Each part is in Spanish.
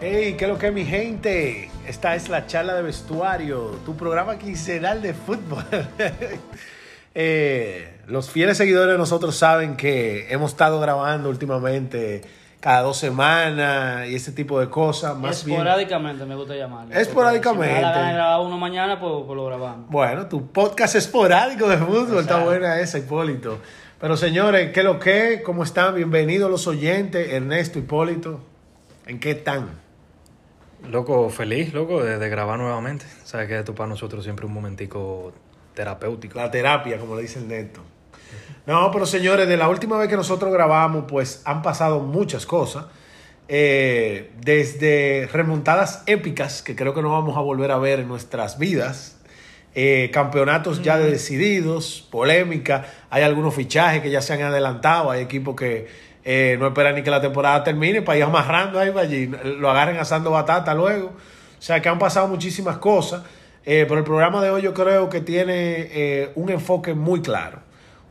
Hey, ¿qué es lo que mi gente? Esta es la charla de vestuario, tu programa quincenal de fútbol. Eh, los fieles seguidores de nosotros saben que hemos estado grabando últimamente cada dos semanas y ese tipo de cosas. Más bien- Esporádicamente me gusta llamarlo. Esporádicamente. Si me da grabar uno mañana, pues, pues lo grabamos. Bueno, tu podcast esporádico de fútbol, está buena esa, Hipólito. Pero señores, ¿qué lo que? ¿Cómo están? Bienvenidos los oyentes, Ernesto, Hipólito. ¿En qué están? Loco, feliz, loco, de, de grabar nuevamente. Sabes que esto para nosotros siempre un momentico terapéutico. La terapia, como le dice el neto. No, pero señores, de la última vez que nosotros grabamos, pues han pasado muchas cosas. Eh, desde remontadas épicas, que creo que no vamos a volver a ver en nuestras vidas. eh, campeonatos ya decididos, polémica. Hay algunos fichajes que ya se han adelantado. Hay equipos que eh, no esperan ni que la temporada termine para ir amarrando ahí para. Lo agarren asando batata luego. O sea que han pasado muchísimas cosas. Eh, pero el programa de hoy yo creo que tiene eh, un enfoque muy claro.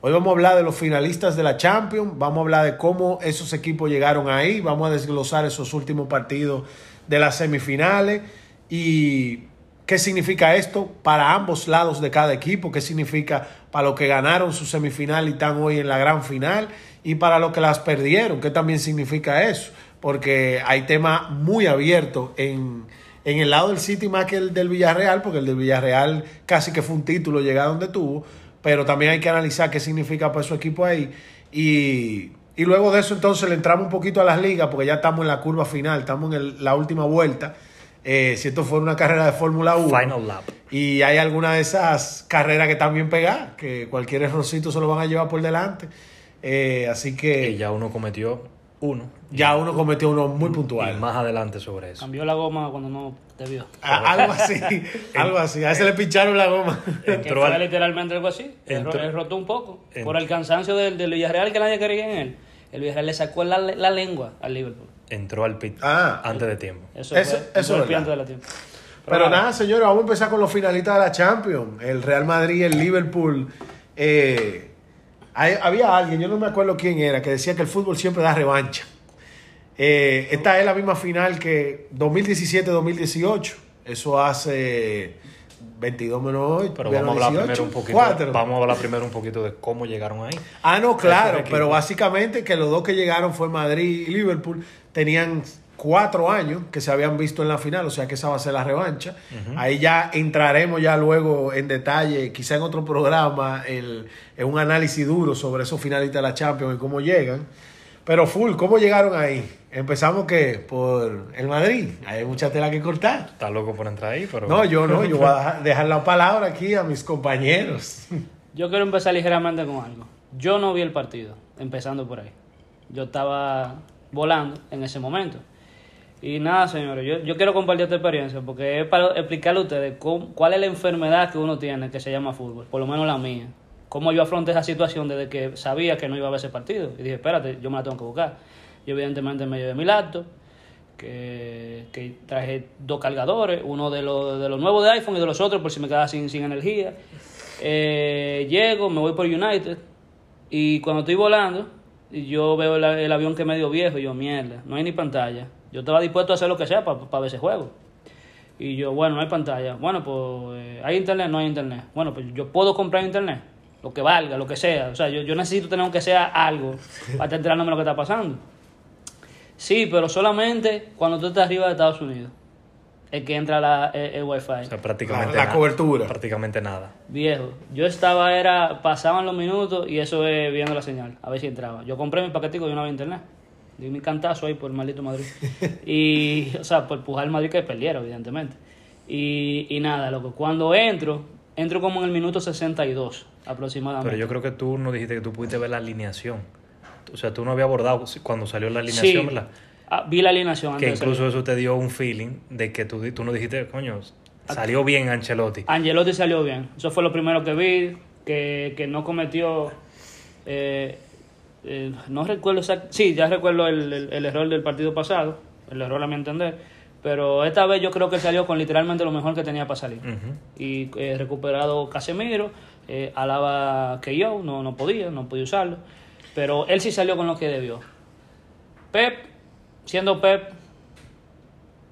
Hoy vamos a hablar de los finalistas de la Champions, vamos a hablar de cómo esos equipos llegaron ahí, vamos a desglosar esos últimos partidos de las semifinales y qué significa esto para ambos lados de cada equipo, qué significa para los que ganaron su semifinal y están hoy en la gran final y para los que las perdieron, qué también significa eso, porque hay temas muy abiertos en, en el lado del City más que el del Villarreal, porque el del Villarreal casi que fue un título llegar donde tuvo, pero también hay que analizar qué significa para su equipo ahí. Y, y luego de eso entonces le entramos un poquito a las ligas, porque ya estamos en la curva final, estamos en el- la última vuelta. Eh, si esto fuera una carrera de Fórmula 1. Final lap. Y hay algunas de esas carreras que están bien pegadas, que cualquier errorcito se lo van a llevar por delante. Eh, así que Y ya uno cometió uno. ya uno cometió uno muy Y puntual. más adelante sobre eso. Cambió la goma cuando no debió. A- algo así, algo así. A ese le pincharon la goma. Entró al- literalmente algo así. Entró- él rotó un poco. Por el cansancio del, del Villarreal que nadie quería en él. El Villarreal le sacó la, la lengua al Liverpool. Entró al pit Ah. antes de tiempo. Eso, Eso- fue, eso es antes de la tiempo. Pero nada, señores, vamos a empezar con los finalistas de la Champions. El Real Madrid, el Liverpool. Eh, hay- había alguien, yo no me acuerdo quién era, que decía que el fútbol siempre da revancha. Eh, esta es la misma final que 2017-2018. Eso hace 22 menos hoy. Pero vamos a hablar 18, primero un poquito. cuatro. Vamos a hablar primero un poquito de cómo llegaron ahí. Ah, no, claro, pero básicamente que los dos que llegaron fue Madrid y Liverpool, tenían cuatro años que se habían visto en la final, o sea que esa va a ser la revancha. Ahí ya entraremos ya luego en detalle, quizá en otro programa, el- en un análisis duro sobre esos finalistas de la Champions y cómo llegan. Pero full, ¿cómo llegaron ahí? Empezamos que por el Madrid, hay mucha tela que cortar. Está loco por entrar ahí, pero. No, yo no, yo voy a dejar- dejar la palabra aquí a mis compañeros. Yo quiero empezar ligeramente con algo. Yo no vi el partido, empezando por ahí. Yo estaba volando en ese momento. Y nada, señores, yo, yo quiero compartir esta experiencia porque es para explicarle a ustedes cuál es la enfermedad que uno tiene que se llama fútbol, por lo menos la mía. Cómo yo afronté esa situación desde que sabía que no iba a ver ese partido. Y dije, espérate, yo me la tengo que buscar. Yo evidentemente me llevé mi laptop, que, que traje dos cargadores, uno de los, de los nuevos de iPhone y de los otros por si me quedaba sin, sin energía. Eh, llego, me voy por United y cuando estoy volando, yo veo el, el avión que es medio viejo y yo, mierda, no hay ni pantalla. Yo estaba dispuesto a hacer lo que sea para ver ese juego. Y yo, bueno, no hay pantalla. Bueno, pues, eh, ¿hay internet? No hay internet. Bueno, pues yo puedo comprar internet. Lo que valga, lo que sea. O sea, yo, yo necesito tener aunque sea algo para estar enterándome de lo que está pasando. Sí, pero solamente cuando tú estás arriba de Estados Unidos. Es que entra la, el, el wifi. O sea, prácticamente. La- la nada. cobertura. Prácticamente nada. Viejo, yo estaba, era, pasaban los minutos y eso es viendo la señal, a ver si entraba. Yo compré mi paquetico y una vez internet. Di mi cantazo ahí por el maldito Madrid. Y, o sea, por empujar al Madrid que perdiera, evidentemente. Y, y nada, loco, cuando entro, entro como en el minuto 62 aproximadamente. Pero yo creo que tú no dijiste que tú pudiste ver la alineación. O sea, tú no habías abordado cuando salió la alineación, sí, ¿verdad? ah, vi la alineación antes Que de incluso eso te dio un feeling de que tú, tú no dijiste, coño, salió bien Ancelotti. Angelotti salió bien. Eso fue lo primero que vi, que, que no cometió... eh, eh, no recuerdo exact- Sí, ya recuerdo el, el- el error del partido pasado, el error a mi entender, pero esta vez yo creo que salió con literalmente lo mejor que tenía para salir. Y eh, recuperado Casemiro, eh, alaba que yo, no, no podía, no podía usarlo, pero él sí salió con lo que debió. Pep, siendo Pep,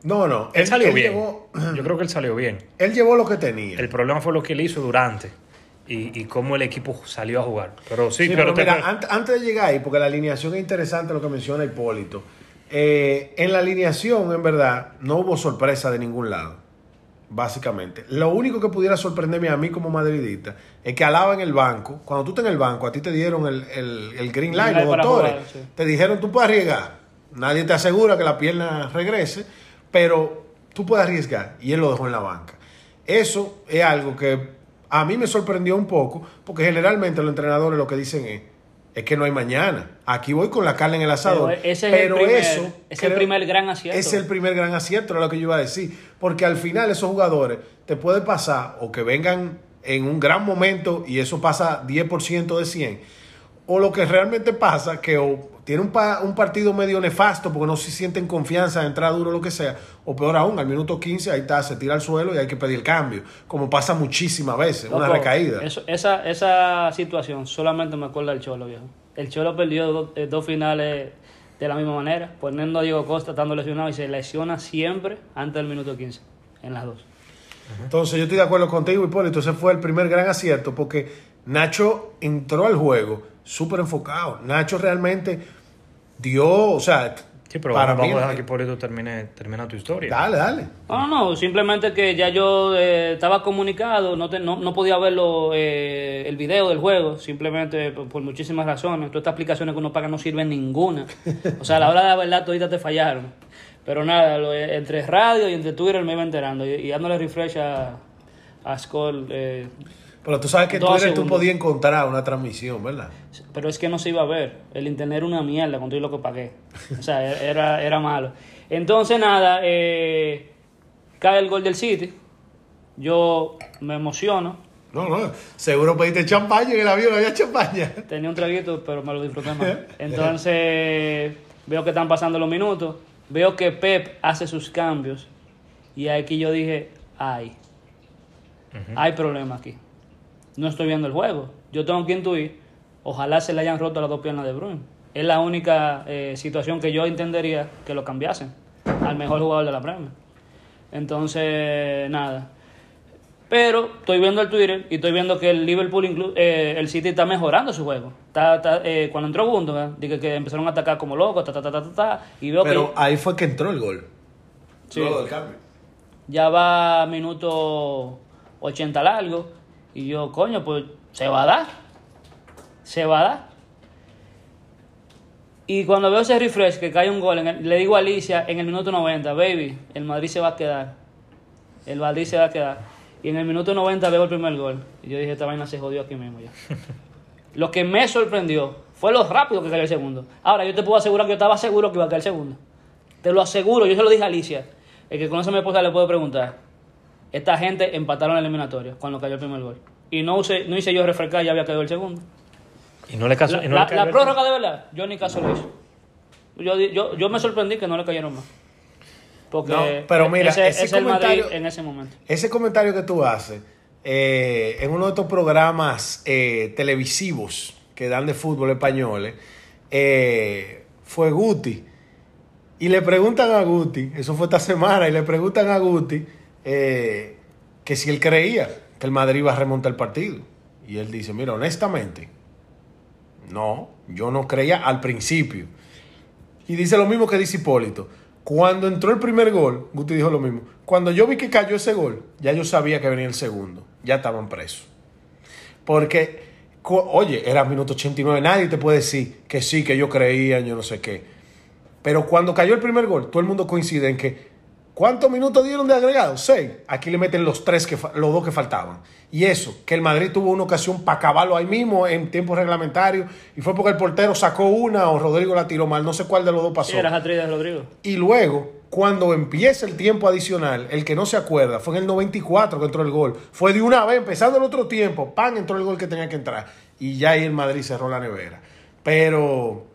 No, no. Él, salió él bien. Llevó, Yo creo que él salió bien. él llevó lo que tenía. El problema fue lo que él hizo durante y, y cómo el equipo salió a jugar. Pero sí, Sí, pero pero te- mira, ant- antes de llegar ahí, porque la alineación es interesante lo que menciona Hipólito. eh, en la alineación, en verdad, no hubo sorpresa de ningún lado. Básicamente. Lo único que pudiera sorprenderme a mí como madridista es que Alaba en el banco, cuando tú estás en el banco, a ti te dieron el, el- el green light, los doctores. jugar, sí. Te dijeron tú puedes arriesgar. Nadie te asegura que la pierna regrese, pero tú puedes arriesgar. Y él lo dejó en la banca. Eso es algo que a mí me sorprendió un poco, porque generalmente los entrenadores lo que dicen es, es que no hay mañana. Aquí voy con la carne en el asador. Pero ese es Pero el primer, eso es el primer gran acierto. es el primer gran acierto, era lo que yo iba a decir. Porque al final esos jugadores te puede pasar o que vengan en un gran momento y eso pasa 10% de 100. O lo que realmente pasa, que o tiene un, pa- un partido medio nefasto porque no se sienten confianza de entrar duro o lo que sea. O peor aún, al minuto 15 ahí está, se tira al suelo y hay que pedir cambio. Como pasa muchísimas veces, una recaída. eso- esa, esa situación solamente me acuerda del Cholo, viejo. El Cholo perdió do- eh, dos finales de la misma manera, poniendo a Diego Costa estando lesionado y se lesiona siempre antes del minuto 15, en las dos. Entonces yo estoy de acuerdo contigo, Hipólito. Ese fue el primer gran acierto porque Nacho entró al juego súper enfocado. Nacho realmente dio, o sea, Sí, pero para vamos, mí- vamos a dejar que Hipólito termine, termina tu historia. Dale, dale. No, no, simplemente que ya yo eh, estaba comunicado, no, te- no, no podía verlo eh, el video del juego, simplemente por, por muchísimas razones. Todas estas aplicaciones que uno paga no sirven ninguna. O sea, a la hora de la verdad toditas te fallaron. Pero nada, lo- eh, entre radio y entre Twitter me iba enterando y, y dándole refresh a, a Skull. eh, Pero tú sabes que Dos tú, eres, tú segundos. podías encontrar una transmisión, ¿verdad? pero es que no se iba a ver. El internet era una mierda con todo lo que pagué. O sea, era, era malo. Entonces, nada, eh, cae el gol del City. Yo me emociono. No, no. Seguro pediste champaña en el avión, había champaña. Tenía un traguito, pero me lo disfruté más. Entonces, veo que están pasando los minutos. Veo que Pep hace sus cambios. Y aquí yo dije, ay, hay problema aquí. No estoy viendo el juego. Yo tengo que intuir. Ojalá se le hayan roto las dos piernas de Bruin. Es la única eh, situación que yo entendería que lo cambiasen al mejor jugador de la Premier. Entonces, nada. Pero estoy viendo el Twitter y estoy viendo que el Liverpool, inclu- eh, el City está mejorando su juego. Está, está, eh, cuando entró Gundogan, dije que empezaron a atacar como locos, ta, ta, ta, ta, ta, ta, y veo Pero que ahí fue que entró el gol. Sí. Luego del cambio. ya va minuto 80 largo. Y yo, coño, pues se va a dar. Se va a dar. Y cuando veo ese refresh que cae un gol, en el- le digo a Alicia en el minuto 90, baby, el Madrid se va a quedar. El Madrid se va a quedar. Y en el minuto 90 veo el primer gol. Y yo dije, esta vaina se jodió aquí mismo ya. Lo que me sorprendió fue lo rápido que cayó el segundo. Ahora, yo te puedo asegurar que yo estaba seguro que iba a caer el segundo. Te lo aseguro, yo se lo dije a Alicia. El que conoce a mi esposa le puede preguntar. Esta gente empataron el eliminatorio cuando cayó el primer gol. Y no, usé, no hice yo refrescar, ya había caído el segundo. Y no le caso. La, y no la- le cayó la prórroga de verdad, yo ni caso lo hice. Yo, yo, yo me sorprendí que no le cayeron más. Porque No, pero mira, ese, ese es el Madrid comentario- en ese momento. Ese comentario que tú haces eh, en uno de estos programas eh, televisivos que dan de fútbol españoles eh, fue Guti. Y le preguntan a Guti, eso fue esta semana, y le preguntan a Guti eh, que si él creía que el Madrid iba a remontar el partido. Y él dice, mira, honestamente, no, yo no creía al principio. Y dice lo mismo que dice Hipólito. Cuando entró el primer gol, Guti dijo lo mismo. Cuando yo vi que cayó ese gol, ya yo sabía que venía el segundo. Ya estaban presos. Porque, oye, era minuto 89. Nadie te puede decir que sí, que yo creía, yo no sé qué. Pero cuando cayó el primer gol, todo el mundo coincide en que ¿cuántos minutos dieron de agregado? Seis. Aquí le meten los tres que los dos que faltaban. Y eso, que el Madrid tuvo una ocasión para acabarlo ahí mismo en tiempo reglamentario y fue porque el portero sacó una o Rodrigo la tiró mal, no sé cuál de los dos pasó. Sí, era de Rodrigo. Y luego, cuando empieza el tiempo adicional, el que no se acuerda, fue en el 94 que entró el gol. Fue de una vez, empezando el otro tiempo, pan, entró el gol que tenía que entrar. Y ya ahí el Madrid cerró la nevera. Pero,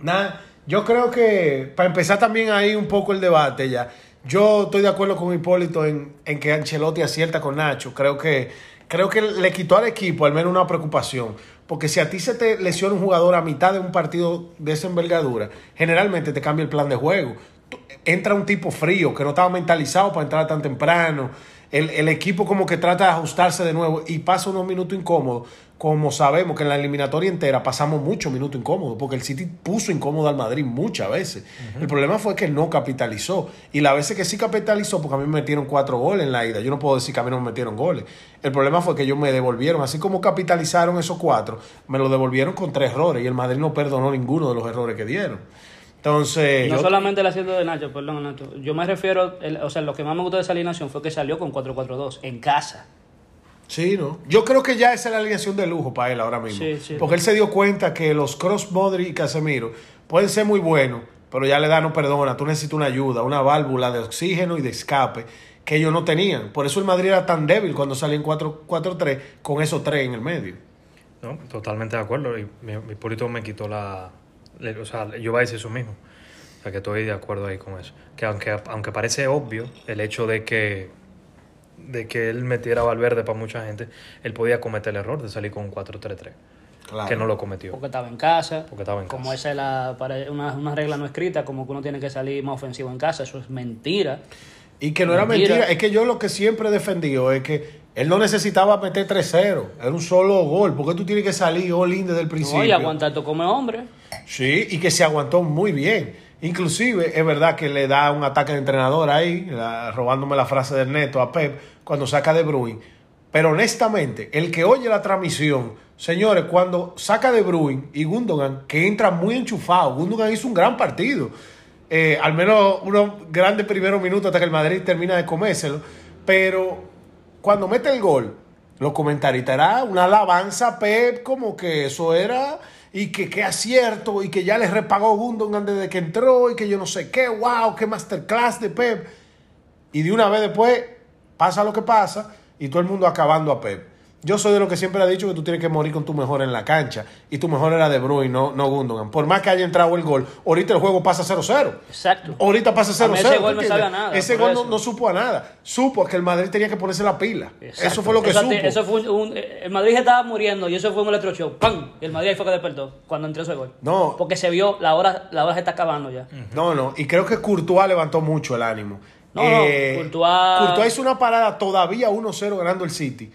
nada, yo creo que, para empezar también ahí un poco el debate ya, yo estoy de acuerdo con Hipólito en, en que Ancelotti acierta con Nacho. Creo que, creo que le quitó al equipo al menos una preocupación. Porque si a ti se te lesiona un jugador a mitad de un partido de esa envergadura, generalmente te cambia el plan de juego. Entra un tipo frío que no estaba mentalizado para entrar tan temprano. El, el equipo como que trata de ajustarse de nuevo y pasa unos minutos incómodos. Como sabemos que en la eliminatoria entera pasamos muchos minutos incómodos, porque el City puso incómodo al Madrid muchas veces. El problema fue que no capitalizó. Y las veces que sí capitalizó, porque a mí me metieron cuatro goles en la ida. Yo no puedo decir que a mí no me metieron goles. El problema fue que ellos me devolvieron, así como capitalizaron esos cuatro, me lo devolvieron con tres errores. Y el Madrid no perdonó ninguno de los errores que dieron. Entonces, No yo- solamente el asiento de Nacho, perdón, Nacho. Yo me refiero, el- o sea, lo que más me gustó de esa alineación fue que salió con 4-4-2 en casa. Sí, ¿no? Yo creo que ya esa es la alineación de lujo para él ahora mismo. Sí, sí. Porque él se dio cuenta que los Cross Modric y Casemiro pueden ser muy buenos, pero ya le da no perdona. Tú necesitas una ayuda, una válvula de oxígeno y de escape que ellos no tenían. Por eso el Madrid era tan débil cuando salía en 4-4-3 con esos tres en el medio. No, totalmente de acuerdo. Y mi, mi Purito me quitó la, O sea, yo iba a decir eso mismo. O sea, que estoy de acuerdo ahí con eso. Que aunque, aunque parece obvio el hecho de que, de que él metiera a Valverde para mucha gente, él podía cometer el error de salir con un 4-3-3. Claro. Que no lo cometió. Porque estaba en casa. Porque estaba en como casa. esa es la, para una, una regla no escrita, como que uno tiene que salir más ofensivo en casa. Eso es mentira. Y que no era Mentira. mentira, es que yo lo que siempre he defendido es que él no necesitaba meter 3-0, era un solo gol, porque tú tienes que salir all in desde el principio. No, y aguantar tú como hombre. Sí, y que se aguantó muy bien. Inclusive es verdad que le da un ataque de entrenador ahí, robándome la frase del neto a Pep, cuando saca de Bruin. Pero honestamente, el que oye la transmisión, señores, cuando saca de Bruin y Gundogan, que entra muy enchufado, Gundogan hizo un gran partido. Eh, al menos unos grandes primeros minutos hasta que el Madrid termina de comérselo. Pero cuando mete el gol, los comentaristas era una alabanza a Pep, como que eso era, y que qué acierto, y que ya les repagó Gundogan desde que entró, y que yo no sé qué, wow, qué masterclass de Pep. Y de una vez después pasa lo que pasa, y todo el mundo acabando a Pep. Yo soy de lo que siempre ha dicho que tú tienes que morir con tu mejor en la cancha, y tu mejor era De Bruyne, no, no Gundogan. Por más que haya entrado el gol, ahorita el juego pasa 0-0. Exacto. Ahorita pasa 0-0. A mí ese ¿tú gol entiendes? sabe a nada, Ese gol no, no supo a nada. Supo que el Madrid tenía que ponerse la pila. Exacto. Eso fue lo que Eso- supo. Eso fue un, un- el Madrid se estaba muriendo y eso fue un electroshock. ¡Pam! Y el Madrid ahí fue que despertó cuando entró ese gol. No. Porque se vio, la hora, la hora se está acabando ya. No, no, y creo que Courtois levantó mucho el ánimo. No, no, Courtois- Courtois hizo una parada todavía 1-0 ganando el City.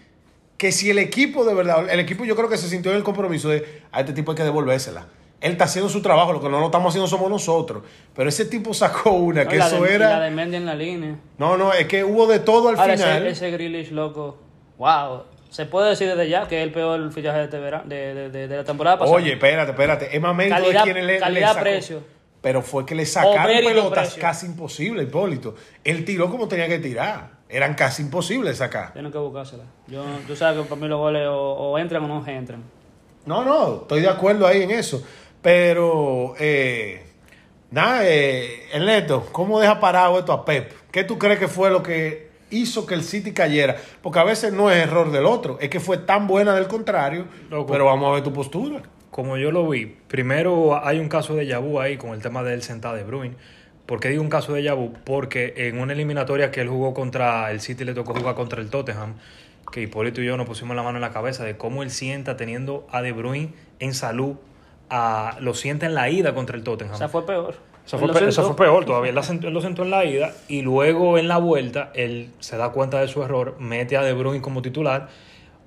Que si el equipo de verdad, el equipo yo creo que se sintió en el compromiso de a este tipo hay que devolvérsela. Él está haciendo su trabajo, lo que no lo estamos haciendo somos nosotros. Pero ese tipo sacó una, No, que eso de, era. La de Mendy en la línea. No, no, es que hubo de todo al Ahora, final. ese, ese Grealish, loco. Wow. Se puede decir desde ya que es el peor fichaje de, este vera- de, de, de- la temporada pasada. Oye, espérate, espérate. Es más mérito de Calidad- quienes le, calidad, precio. Pero fue que le sacaron pelotas precio. casi imposible, Hipólito. Él tiró como tenía que tirar. Eran casi imposibles sacar. Tienen que buscársela. Yo, tú sabes que para mí los goles o, o entran o no entran. No, no, estoy de acuerdo ahí en eso. Pero, eh, nada, eh, el neto, ¿cómo deja parado esto a Pep? ¿Qué tú crees que fue lo que hizo que el City cayera? Porque a veces no es error del otro, es que fue tan buena del contrario. Loco. Pero vamos a ver tu postura. Como yo lo vi, primero hay un caso de Yabú ahí con el tema del sentado de Bruin. ¿Por qué digo un caso de Yabú? Porque en una eliminatoria que él jugó contra el City, le tocó jugar contra el Tottenham, que Hipólito y yo nos pusimos la mano en la cabeza de cómo él sienta teniendo a De Bruyne en salud, a, lo sienta en la ida contra el Tottenham. O sea, fue peor. Eso fue, lo pe- eso fue peor todavía. Él, la sentó- él lo sentó en la ida y luego en la vuelta él se da cuenta de su error, mete a De Bruyne como titular.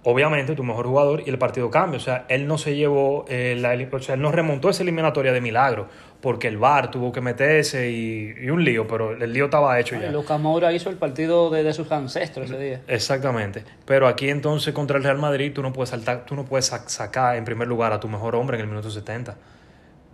Obviamente, tu mejor jugador y el partido cambia. O sea, él no se llevó, eh, la, o sea, él no remontó esa eliminatoria de milagro porque el VAR tuvo que meterse y, y un lío, pero el lío estaba hecho Ay, ya. Lucas Moura hizo el partido de, de sus ancestros ese día. Exactamente. Pero aquí entonces contra el Real Madrid tú no puedes saltar, tú no puedes sac- sacar en primer lugar a tu mejor hombre en el minuto 70.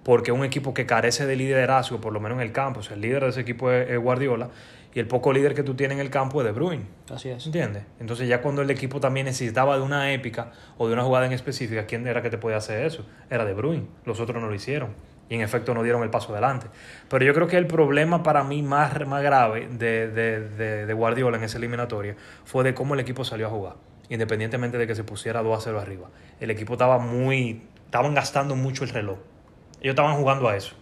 Porque un equipo que carece de liderazgo, por lo menos en el campo, o sea, el líder de ese equipo es, es Guardiola, y el poco líder que tú tienes en el campo es De Bruyne. Así es. ¿Entiendes? Entonces ya cuando el equipo también necesitaba de una épica o de una jugada en específica, ¿quién era que te podía hacer eso? Era De Bruyne. Los otros no lo hicieron. Y en efecto no dieron el paso adelante. Pero yo creo que el problema para mí más, más grave de, de, de, de Guardiola en esa eliminatoria fue de cómo el equipo salió a jugar. Independientemente de que se pusiera 2 a 0 arriba. El equipo estaba muy... Estaban gastando mucho el reloj. Ellos estaban jugando a eso.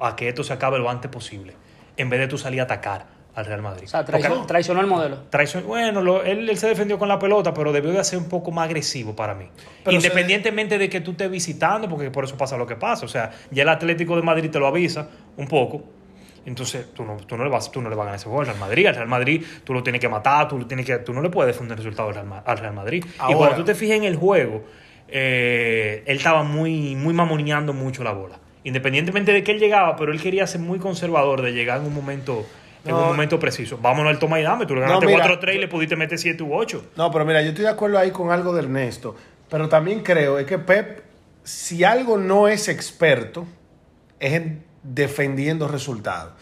A que esto se acabe lo antes posible. En vez de tú salir a atacar al Real Madrid. O sea, Porque- traicionó, traicionó el modelo. Traición, bueno, lo- él, él se defendió con la pelota, pero debió de ser un poco más agresivo para mí. Pero Independientemente de que tú estés visitando, porque por eso pasa lo que pasa. O sea, ya el Atlético de Madrid te lo avisa un poco. Entonces, tú no, tú no le vas, tú no le vas a ganar ese juego al Real Madrid. Al Real Madrid tú lo tienes que matar, tú, lo tienes que, tú no le puedes defender el resultado al Real, Ma- al Real Madrid. y cuando tú te fijas en el juego, eh, él estaba muy, muy mamoneando mucho la bola. Independientemente de que él llegaba, pero él quería ser muy conservador de llegar en un momento, en No. un momento preciso. Vámonos al toma y dame. Tú le ganaste mira, 4-3 y le pudiste meter 7 u 8. No, pero mira, yo estoy de acuerdo ahí con algo de Ernesto, pero también creo es que Pep, si algo no es experto, es en defendiendo resultados.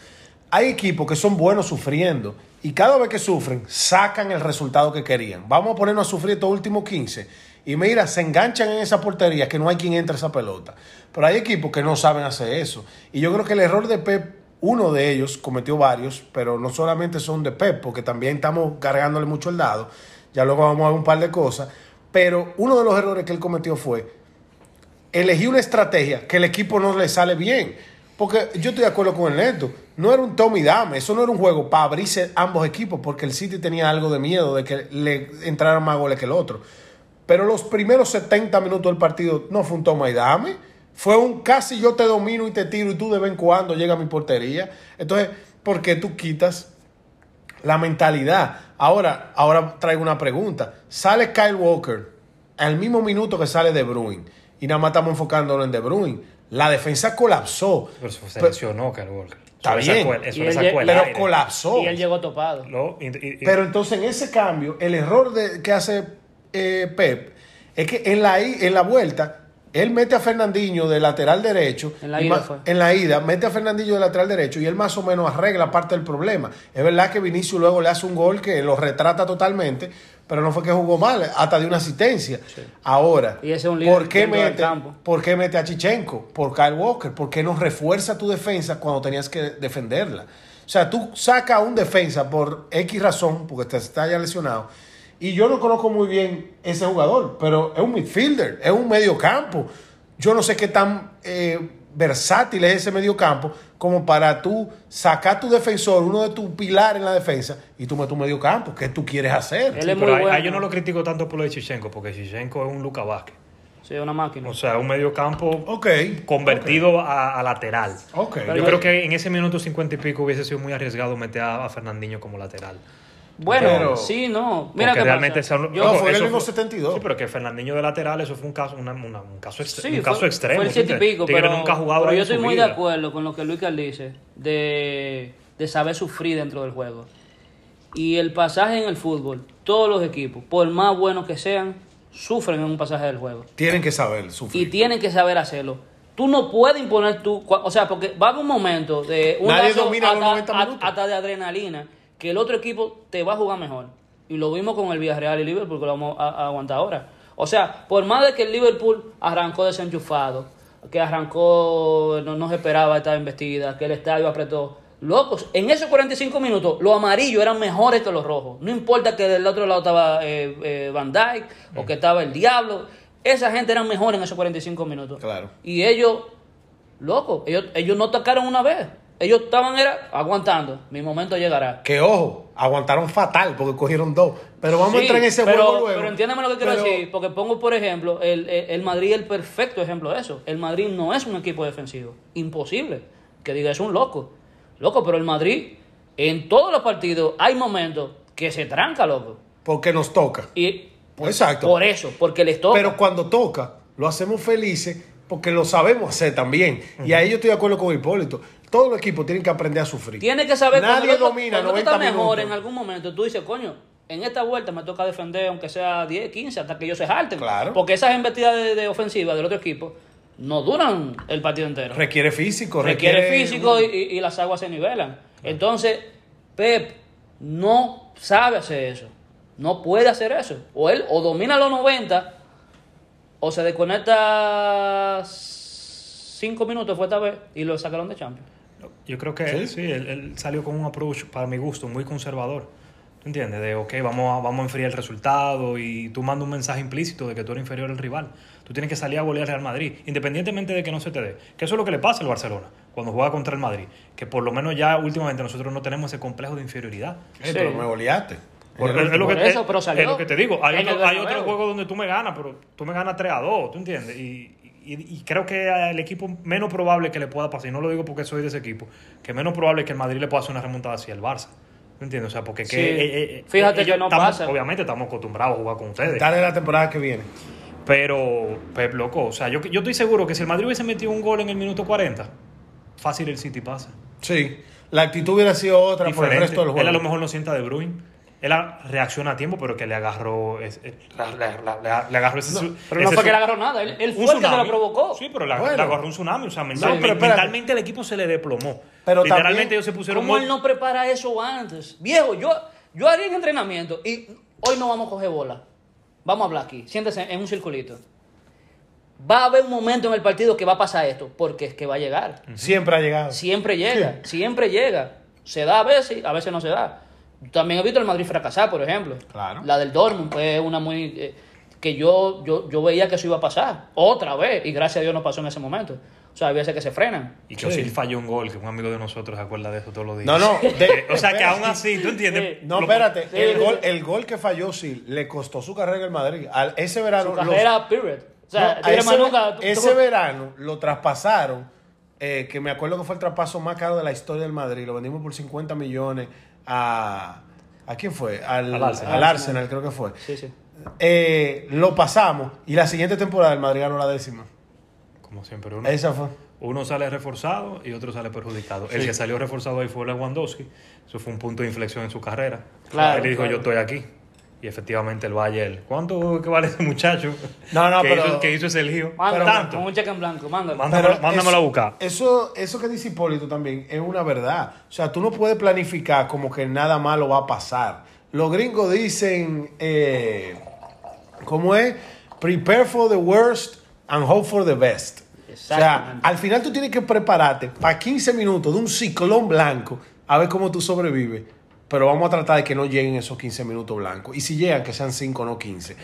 Hay equipos que son buenos sufriendo y cada vez que sufren sacan el resultado que querían. Vamos a ponernos a sufrir estos últimos 15 y mira, se enganchan en esa portería que no hay quien entre a esa pelota. Pero hay equipos que no saben hacer eso. Y yo creo que el error de Pep, uno de ellos, cometió varios, pero no solamente son de Pep, porque también estamos cargándole mucho el dado. Ya luego vamos a ver un par de cosas. Pero uno de los errores que él cometió fue elegí una estrategia que el equipo no le sale bien. Porque yo estoy de acuerdo con el Neto. No era un tome y dame. Eso no era un juego para abrirse ambos equipos. Porque el City tenía algo de miedo de que le entraran más goles que el otro. Pero los primeros 70 minutos del partido no fue un toma y dame. Fue un casi yo te domino y te tiro y tú de vez en cuando llega a mi portería. Entonces, ¿por qué tú quitas la mentalidad? Ahora, ahora traigo una pregunta. Sale Kyle Walker al mismo minuto que sale De Bruyne y nada más estamos enfocándonos en De Bruyne. La defensa colapsó. Pero se lesionó Kyle Walker. Está bien. Eso le sacó el pero aire. colapsó. Y él llegó topado. Lo- y- y- y- Pero entonces en ese cambio, el error de, que hace eh, Pep es que en la, en la vuelta, él mete a Fernandinho de lateral derecho. En la ida fue. En la ida, mete a Fernandinho de lateral derecho y él más o menos arregla parte del problema. Es verdad que Vinicius luego le hace un gol que lo retrata totalmente, pero no fue que jugó mal, hasta de una asistencia. Ahora, Y ese es un ¿por qué, mete. ¿por qué mete a Chichenko? Por Kyle Walker. ¿Por qué no refuerza tu defensa cuando tenías que defenderla? O sea, tú sacas un defensa por X razón, porque te está ya lesionado. Y yo no conozco muy bien ese jugador, pero es un midfielder, es un mediocampo. Yo no sé qué tan eh, versátil es ese mediocampo como para tú sacar tu defensor, uno de tus pilares en la defensa, y tú metes un mediocampo. ¿Qué tú quieres hacer? Él Sí, es pero bueno. ahí yo no lo critico tanto por lo de Chichenko, porque Chichenko es un Luca Vázquez. Sí, una máquina. O sea, un medio campo Ok. convertido a, a lateral. Ok. Yo Pero- creo que en ese minuto cincuenta y pico hubiese sido muy arriesgado meter a, a Fernandinho como lateral. Bueno, pero- sí, no. Mira Porque qué realmente pasa. son- Yo- No, fue el mismo 72. Sí, pero que Fernandinho de lateral, eso fue un caso, una- una- un caso, Sí, un caso extremo. Fue el ¿tú siete y pico, Tigre pero, nunca pero yo estoy muy de acuerdo con lo que Luis Carl dice, de, de saber sufrir dentro del juego. Y el pasaje en el fútbol, todos los equipos, por más buenos que sean, sufren en un pasaje del juego. Tienen que saber Y sufrir. tienen que saber hacerlo. Tú no puedes imponer tu... cua- O sea, porque va a haber un momento de... Un Nadie domina los hasta- 90 a- minutos. Hasta de adrenalina, que el otro equipo te va a jugar mejor. Y lo vimos con el Villarreal y Liverpool, que lo vamos a, a aguantar ahora. O sea, por más de que el Liverpool arrancó desenchufado, que arrancó, no, no se esperaba esta embestida, que el estadio apretó. Locos, en esos 45 minutos, los amarillos eran mejores que los rojos. No importa que del otro lado estaba eh, eh, Van Dyke o que estaba el Diablo. Esa gente eran mejores en esos 45 minutos. Claro. Y ellos, locos, ellos, ellos no atacaron una vez. Ellos estaban era, aguantando. Mi momento llegará. Que ojo, aguantaron fatal porque cogieron dos. Pero vamos a entrar en ese pero, juego luego. Pero entiéndeme lo que quiero Pero- decir, porque pongo, por ejemplo, el, el, el Madrid el perfecto ejemplo de eso. El Madrid no es un equipo defensivo. Imposible. Que diga, es un loco. Loco, pero el Madrid, en todos los partidos, hay momentos que se tranca, loco. Porque nos toca. Y Exacto. por eso, porque les toca. Pero cuando toca, lo hacemos felices porque lo sabemos hacer también. Y ahí yo estoy de acuerdo con Hipólito. Todos los equipos tienen que aprender a sufrir. Tiene que saber Nadie cuando tú- domina cuando tú 90 estás mejor en algún momento. Tú dices, coño, en esta vuelta me toca defender, aunque sea 10, 15, hasta que ellos se jalten. Claro. Porque esas embestidas de, de ofensiva del otro equipo no duran el partido entero. Requiere físico, requiere, requiere, físico y las aguas se nivelan. Entonces, Pep no sabe hacer eso. No puede hacer eso. O él o domina los 90 o se desconecta 5 minutos fue esta vez y lo sacaron de Champions. Yo creo que ¿Sí? él, sí, él, él salió con un approach, para mi gusto, muy conservador. ¿Tú entiendes? De, ok, vamos a, vamos a enfriar el resultado y tú mandas un mensaje implícito de que tú eres inferior al rival. Tú tienes que salir a golear al Real Madrid, independientemente de que no se te dé. Que eso es lo que le pasa al Barcelona cuando juega contra el Madrid. Que por lo menos ya últimamente nosotros no tenemos ese complejo de inferioridad. Sí. pero me goleaste. Por- En el es, lo que, Por eso, es- pero salió es lo que te digo. Hay, otro- hay otros Bernabéu. juegos donde tú me ganas, pero tú me ganas 3 a 2, ¿tú entiendes? Y, y, y creo que el equipo menos probable que le pueda pasar, y no lo digo porque soy de ese equipo, que menos probable que el Madrid le pueda hacer una remontada hacia el Barça. ¿Me entiendes? O sea, porque que, Sí. eh, eh, Fíjate que no estamos- pasa. Obviamente estamos acostumbrados a jugar con ustedes. Dale la temporada que viene. Pero, Pep, loco, o sea, yo, yo estoy seguro que si el Madrid hubiese metido un gol en el minuto 40, fácil el City pasa. Sí. La actitud hubiera sido otra por el resto del Él a lo juego. mejor no sienta de Bruin. Él reacciona a tiempo, pero que le agarró. es- es- la- la- la- la- le agarró ese. Pero no ese fue que le agarró nada, él, él un fue el que se lo provocó. Sí, pero le, Bueno. le agarró un tsunami. O sea, mentalmente, pero espérate. mentalmente el equipo se le desplomó. Pero Literalmente también- ellos se pusieron. ¿Cómo él no prepara eso antes? Viejo, yo, yo haría en entrenamiento y hoy no vamos a coger bola. Vamos a hablar aquí. Siéntese en un circulito. Va a haber un momento en el partido que va a pasar esto, porque es que va a llegar. Siempre ha llegado. Siempre llega, siempre llega. Se da a veces, a veces no se da. También he visto el Madrid fracasar, por ejemplo. Claro. La del Dortmund fue una muy... eh, que yo, yo, yo veía que eso iba a pasar. Otra vez. Y gracias a Dios no pasó en ese momento. O sea, hay veces que se frenan. Y que Sí. Falló un gol, que un amigo de nosotros se acuerda de eso todos los días. No, no. de- O sea, que aún así, ¿tú entiendes? Sí. No, espérate. Sí, el, sí, gol, sí. el gol que falló sí le costó su carrera en el Madrid. Al- ese verano. Su los- carrera, period. O sea, no, ese, Manuca, tú- ese tú- verano lo traspasaron. eh, que me acuerdo que fue el traspaso más caro de la historia del Madrid. Lo vendimos por 50 millones a. ¿A quién fue? Al, Al Arsenal. al Arsenal, creo que fue. Sí, sí. Eh, lo pasamos y la siguiente temporada el Madrid ganó la décima. Como siempre, uno, Esa fue. uno sale reforzado y otro sale perjudicado. El que salió reforzado ahí fue Lewandowski. Eso fue un punto de inflexión en su carrera. Claro, Él dijo, claro. yo estoy aquí. Y efectivamente el Bayern, ¿cuánto que vale ese muchacho? No, no, que pero- Hizo, que hizo ese lío. Mándalo, Tanto. con un cheque en blanco, mándalo. Mándamelo, Pero mándamelo eso- a buscar. Eso, eso que dice Hipólito también es una verdad. O sea, tú no puedes planificar como que nada malo va a pasar. Los gringos dicen, eh, ¿cómo es? Prepare for the worst and hope for the best. O sea, al final tú tienes que prepararte para 15 minutos de un ciclón blanco a ver cómo tú sobrevives. Pero vamos a tratar de que no lleguen esos 15 minutos blancos. Y si llegan, que sean 5, no 15.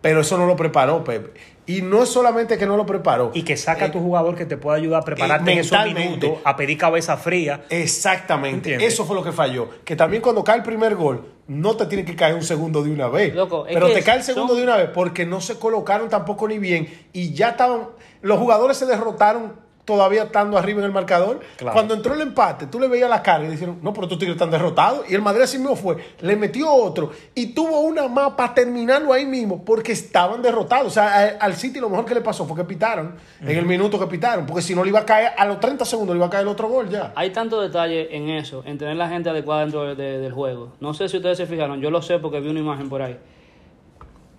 Pero eso no lo preparó Pepe. Y no es solamente que no lo preparó. Y que saca a tu jugador que te pueda ayudar a prepararte eh, en esos minutos, a pedir cabeza fría. Exactamente. ¿Entiendes? Eso fue lo que falló. Que también cuando cae el primer gol, no te tiene que caer un segundo de una vez. Loco, pero te cae el segundo son- de una vez porque no se colocaron tampoco ni bien. Y ya estaban. Los jugadores se derrotaron todavía estando arriba en el marcador. Claro. Cuando entró el empate, tú le veías la cara y dijeron, no, pero estos tigres están derrotados. Y el Madrid así mismo fue. Le metió otro y tuvo una más para terminarlo ahí mismo porque estaban derrotados. O sea, al City lo mejor que le pasó fue que pitaron en el minuto que pitaron. Porque si no le iba a caer, a los 30 segundos le iba a caer el otro gol ya. Hay tanto detalle en eso, en tener la gente adecuada dentro de- de- del juego. No sé si ustedes se fijaron, yo lo sé porque vi una imagen por ahí.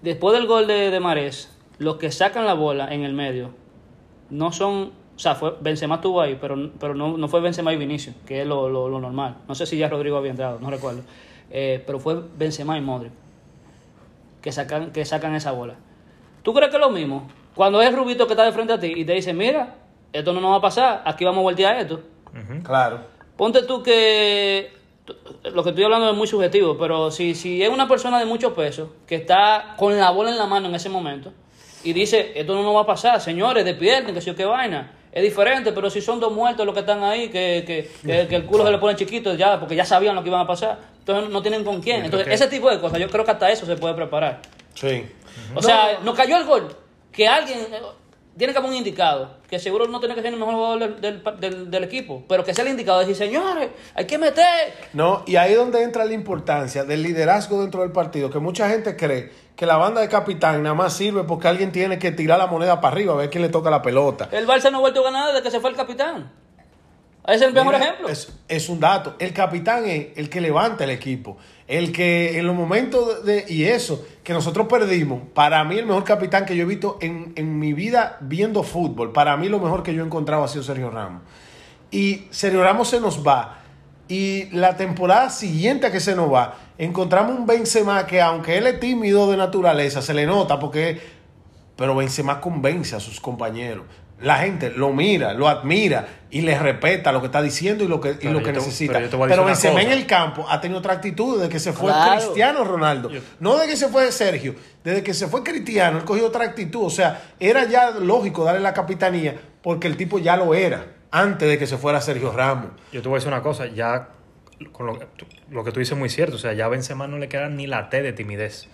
Después del gol de, de Marés, los que sacan la bola en el medio no son. O sea, fue, Benzema estuvo ahí, pero, pero no, no fue Benzema y Vinicius, que es lo, lo- lo normal. No sé si ya Rodrigo había entrado, no recuerdo. Eh, pero fue Benzema y Modric que sacan, que sacan esa bola. ¿Tú crees que es lo mismo? Cuando es Rubito que está de frente a ti y te dice, mira, esto no nos va a pasar, aquí vamos a voltear esto. Claro. Ponte tú que lo que estoy hablando es muy subjetivo, pero si, si es una persona de mucho peso que está con la bola en la mano en ese momento y dice, esto no nos va a pasar, señores, despierten, que si o qué vaina. Es diferente, pero si son dos muertos los que están ahí, que, que, que- que el culo se le pone chiquito ya, porque ya sabían lo que iban a pasar, entonces no tienen con quién. Entonces, ese tipo de cosas, yo creo que hasta eso se puede preparar. Sí. O sea, nos cayó el gol. Que alguien eh, tiene que haber un indicado. Que seguro no tiene que ser el mejor jugador del, del- del- del equipo. Pero que sea el indicado. Decir, señores, hay que meter. No, y ahí es donde entra la importancia del liderazgo dentro del partido, que mucha gente cree que la banda de capitán nada más sirve porque alguien tiene que tirar la moneda para arriba a ver quién le toca la pelota. El Barça no ha vuelto a ganar desde que se fue el capitán. Ese es el mejor Mira, ejemplo. Es, es un dato. El capitán es el que levanta el equipo. El que en los momentos de, y eso, que nosotros perdimos, para mí el mejor capitán que yo he visto en, en mi vida viendo fútbol, para mí lo mejor que yo he encontrado ha sido Sergio Ramos. Y Sergio Ramos se nos va. Y la temporada siguiente a que se nos va, encontramos un Benzema que aunque él es tímido de naturaleza, se le nota porque pero Benzema convence a sus compañeros. La gente lo mira, lo admira y le respeta lo que está diciendo y lo que, y lo que te- necesita. pero Pero Benzema en el campo ha tenido otra actitud desde que se fue Claro. Cristiano Ronaldo. Yo- No de que se fue Sergio, desde que se fue Cristiano, él cogió otra actitud. O sea, era ya lógico darle la capitanía porque el tipo ya lo era antes de que se fuera Sergio Ramos. Yo te voy a decir una cosa, ya con lo, que tú- lo que tú dices es muy cierto, o sea, ya a Benzema no le queda ni la T de timidez.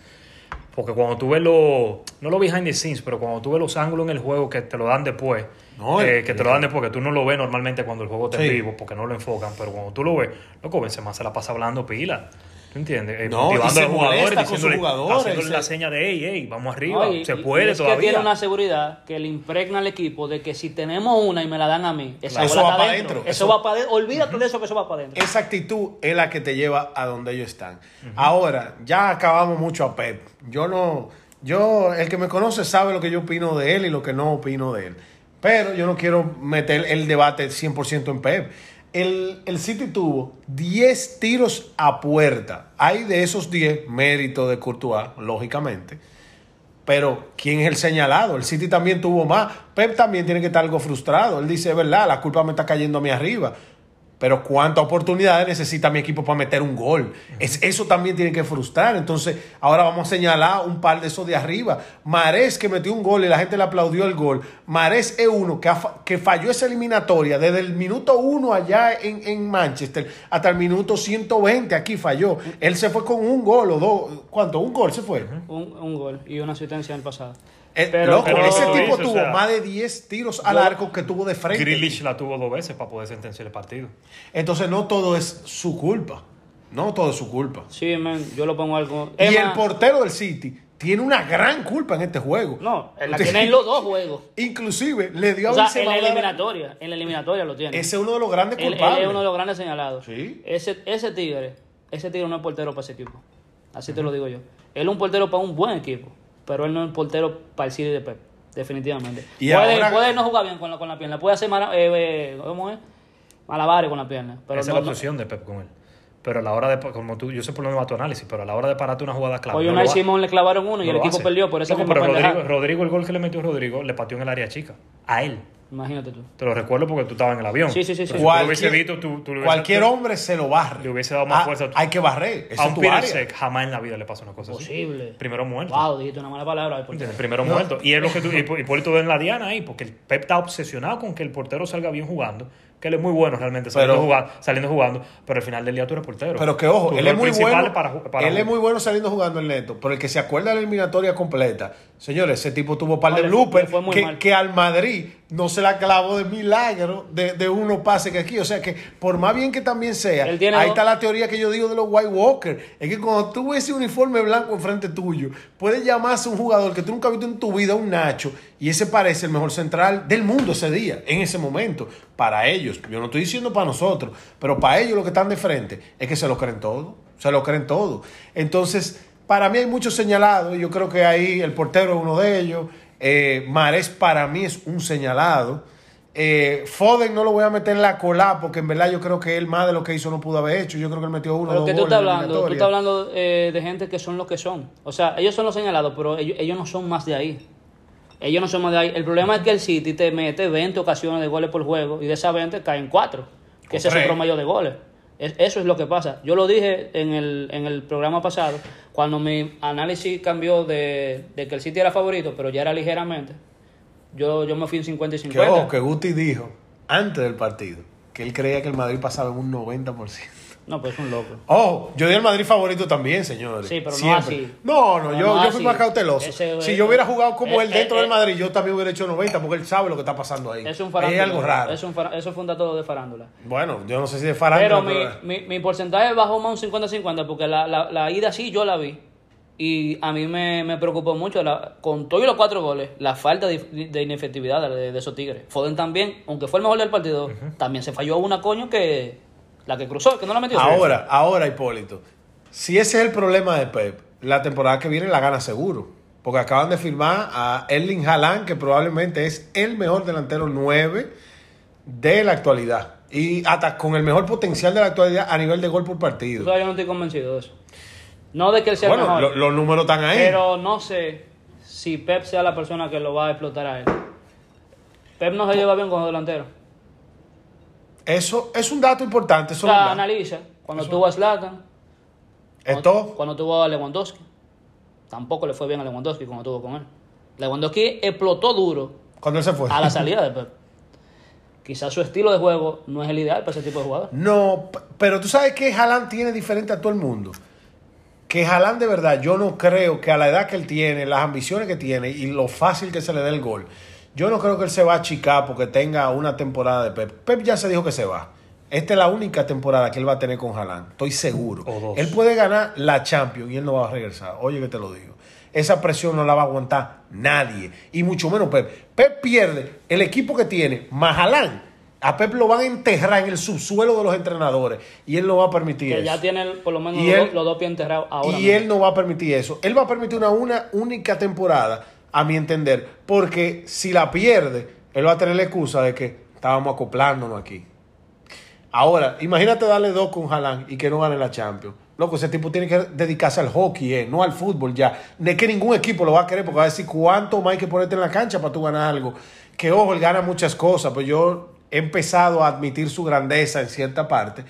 Porque cuando tú ves los no lo behind the scenes, pero cuando tú ves los ángulos en el juego que te lo dan después, No, eh, que te lo dan después, que tú no lo ves normalmente cuando el juego está Sí. vivo, porque no lo enfocan, pero cuando tú lo ves, loco, Benzema se la pasa hablando pila. ¿Tú entiendes? Eh, No, motivando y se a los jugadores, molesta con sus diciéndole, jugadores, haciéndole y la se- seña de, hey, hey, vamos arriba, No, y- se puede y es todavía. que tiene una seguridad que le impregna al equipo de que si tenemos una y me la dan a mí, esa Eso va está pa' adentro. dentro. Eso, Eso- va para adentro. Olvídate de eso que eso va para adentro. Esa actitud es la que te lleva a donde ellos están. Ahora, ya acabamos mucho a Pep. Yo no, yo, el que me conoce sabe lo que yo opino de él y lo que no opino de él. Pero yo no quiero meter el debate 100% en Pep. El, el City tuvo 10 tiros a puerta. Hay de esos 10 mérito de Courtois, lógicamente. Pero, ¿quién es el señalado? El City también tuvo más. Pep también tiene que estar algo frustrado. Él dice, es verdad, la culpa me está cayendo a mí arriba. Pero ¿cuántas oportunidades necesita mi equipo para meter un gol? Es, eso también tiene que frustrar. Entonces, ahora vamos a señalar un par de esos de arriba. Marés que metió un gol y la gente le aplaudió el gol. Marés es uno que, que falló esa eliminatoria desde el minuto uno allá en, en Manchester hasta el minuto 120 aquí falló. Él se fue con un gol o dos. ¿Cuánto? Un gol se fue. Un, un gol y una asistencia en el pasado. Eh, Pero- loco, pero ese tipo tuvo o sea, más de 10 tiros al yo- arco que tuvo de frente. Grealish la tuvo dos veces para poder sentenciar el partido. Entonces no todo es su culpa. No todo es su culpa. Sí, man, yo lo pongo algo. Y Es el portero del City tiene una gran culpa en este juego. No, la tiene en los dos juegos. Inclusive le dio O a sea, en la eliminatoria. En la eliminatoria lo tiene. Ese es uno de los grandes Él, él culpables. es uno de los grandes señalados. Sí. Ese, ese tigre, ese tigre no es portero para ese equipo. Así te lo digo yo. Él es un portero para un buen equipo, pero él no es portero para el City de Pep, definitivamente. Y puede, ahora- puede no jugar bien con la, con la pierna, puede hacer mara- eh, eh, ¿cómo es? malabares con la pierna. Pero Esa no, es la no- obsesión de Pep con él. Pero a la hora de, como tú, yo sé por lo menos tu análisis, pero a la hora de pararte una jugada clave. Hoy no lo ha- Simón le clavaron uno y no el equipo hace. perdió por esa Loco, misma pero. Rodrigo, el gol que le metió Rodrigo, le pateó en el área chica. A él. Imagínate tú. Te lo recuerdo porque tú estabas en el avión. Sí, sí, sí, si tú lo Cualquier, hubiese visto, tú, tú hubiese- cualquier hombre se lo barre. Le hubiese dado más Ah, fuerza. Hay que barrer. Esa a un tu Peter. Sec jamás en la vida le pasa una cosa así. Posible. Primero muerto. Wow, dijiste una mala palabra. Primero muerto. Y es lo que tú, y Hipólito ve en la diana ahí, porque el Pep está obsesionado con que el portero salga bien jugando, que él es muy bueno realmente saliendo, Pero- jugando, saliendo jugando, pero al final del día tú eres portero. Pero que ojo, Tu él es muy bueno. para para él es muy bueno saliendo jugando el neto. Pero el que se acuerda de la eliminatoria completa, señores, ese tipo tuvo un par de bloopers que, que al Madrid no se la clavó de milagro de, de unos pases que aquí. O sea que por más bien que también sea, ahí dos- está la teoría que yo digo de los White Walker. Es que cuando tú ves ese uniforme blanco enfrente tuyo, puedes llamarse un jugador que tú nunca has visto en tu vida, un Nacho, y ese parece el mejor central del mundo ese día, en ese momento. Para ellos, yo no estoy diciendo para nosotros, pero para ellos lo que están de frente es que se lo creen todo, se lo creen todo. Entonces, para mí hay muchos señalados, y yo creo que ahí el portero es uno de ellos. Eh, Mares para mí es un señalado. Eh, Foden no lo voy a meter en la cola porque en verdad yo creo que él más de lo que hizo no pudo haber hecho. Yo creo que él metió uno Pero dos que tú estás hablando, tú estás hablando eh, de gente que son los que son. O sea, ellos son los señalados, pero ellos, ellos no son más de ahí. Ellos no son más de ahí. El problema es que el City te mete 20 ocasiones de goles por juego y de esas 20 caen 4, que ese es su promedio de goles. Es- eso es lo que pasa. Yo lo dije en el, en el programa pasado, cuando mi análisis cambió de, de que el City era favorito, pero ya era ligeramente. Yo, yo me fui en 50 y Que, 50. ojo, que Guti dijo antes del partido que él creía que el Madrid pasaba en un 90%. No, pues es un loco. Ojo, yo di el Madrid favorito también, señores. Sí, pero no Siempre. así. No, no, Pero yo, no yo fui más cauteloso. Ese- si yo hubiera jugado como eh, él dentro eh, del Madrid, yo también hubiera hecho 90 porque él sabe lo que está pasando ahí. Es un farándula. hay algo raro. Es un eso fue un dato de farándula. Bueno, yo no sé si de farándula, Pero mi, pero- mi, mi porcentaje bajó más un 50-50 porque la, la, la ida sí yo la vi. Y a mí me, me preocupó mucho, la, con todos los cuatro goles, la falta de, de inefectividad de, de esos tigres. Foden también, aunque fue el mejor del partido, también se falló una coño que la que cruzó, que no la metió. Ahora, ahora, Hipólito, si ese es el problema de Pep, la temporada que viene la gana seguro. Porque acaban de firmar a Erling Haaland, que probablemente es el mejor delantero 9 de la actualidad. Y hasta con el mejor potencial de la actualidad a nivel de gol por partido. yo no estoy convencido de eso. No de que él sea el Bueno, mejor, lo- los números están ahí. pero no sé si Pep sea la persona que lo va a explotar a él. Pep no se lleva bien con los delanteros. Eso es un dato importante. O Eso sea, analiza. Cuando tuvo a Zlatan, Esto, Cuando, cuando tuvo a Lewandowski, tampoco le fue bien a Lewandowski como tuvo con él. Lewandowski explotó duro cuando él se fue. a la salida de Pep. Quizás su estilo de juego no es el ideal para ese tipo de jugador. No, pero tú sabes que Haaland tiene diferente a todo el mundo. que Haaland de verdad, yo no creo que a la edad que él tiene, las ambiciones que tiene y lo fácil que se le dé el gol, yo no creo que él se va a achicar porque tenga una temporada de Pep. Pep ya se dijo que se va. Esta es la única temporada que él va a tener con Haaland, estoy seguro. O dos. Él puede ganar la Champions y él no va a regresar. Oye, que te lo digo. Esa presión no la va a aguantar nadie. Y mucho menos Pep. Pep pierde el equipo que tiene, más Haaland. A Pep lo van a enterrar en el subsuelo de los entrenadores. Y él no va a permitir Que eso. ya tiene por lo menos los, él- dos- los dos pies enterrados ahora. y mismo. él no va a permitir eso. Él va a permitir una, una única temporada, a mi entender, porque si la pierde, él va a tener la excusa de que estábamos acoplándonos aquí. Ahora, imagínate darle dos con Haaland y que no gane la Champions. Loco, ese tipo tiene que dedicarse al hockey, eh, no al fútbol ya. Es que ningún equipo lo va a querer porque va a decir cuánto más hay que ponerte en la cancha para tú ganar algo. Que ojo, él gana muchas cosas, pues yo he empezado a admitir su grandeza en cierta parte,